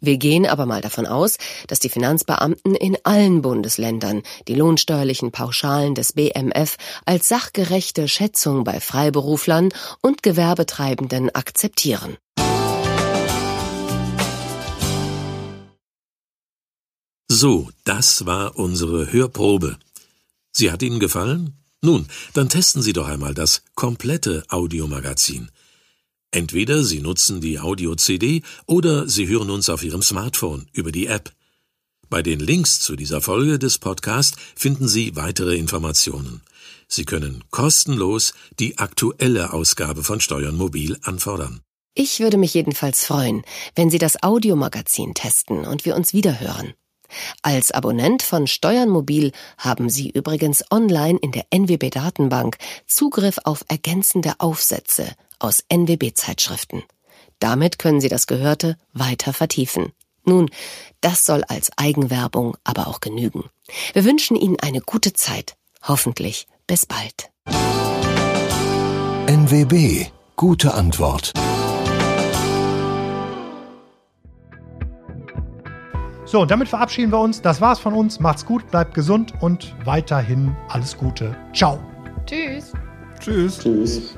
Wir gehen aber mal davon aus, dass die Finanzbeamten in allen Bundesländern die lohnsteuerlichen Pauschalen des BMF als sachgerechte Schätzung bei Freiberuflern und Gewerbetreibenden akzeptieren. So, das war unsere Hörprobe. Sie hat Ihnen gefallen? Nun, dann testen Sie doch einmal das komplette Audiomagazin. Entweder Sie nutzen die Audio-CD oder Sie hören uns auf Ihrem Smartphone über die App. Bei den Links zu dieser Folge des Podcasts finden Sie weitere Informationen. Sie können kostenlos die aktuelle Ausgabe von Steuern Mobil anfordern. Ich würde mich jedenfalls freuen, wenn Sie das Audiomagazin testen und wir uns wiederhören. Als Abonnent von Steuern Mobil haben Sie übrigens online in der NWB Datenbank Zugriff auf ergänzende Aufsätze aus NWB Zeitschriften. Damit können Sie das Gehörte weiter vertiefen. Nun, das soll als Eigenwerbung aber auch genügen. Wir wünschen Ihnen eine gute Zeit. Hoffentlich bis bald. NWB. Gute Antwort. So, und damit verabschieden wir uns. Das war's von uns. Macht's gut, bleibt gesund und weiterhin alles Gute. Ciao. Tschüss. Tschüss. Tschüss.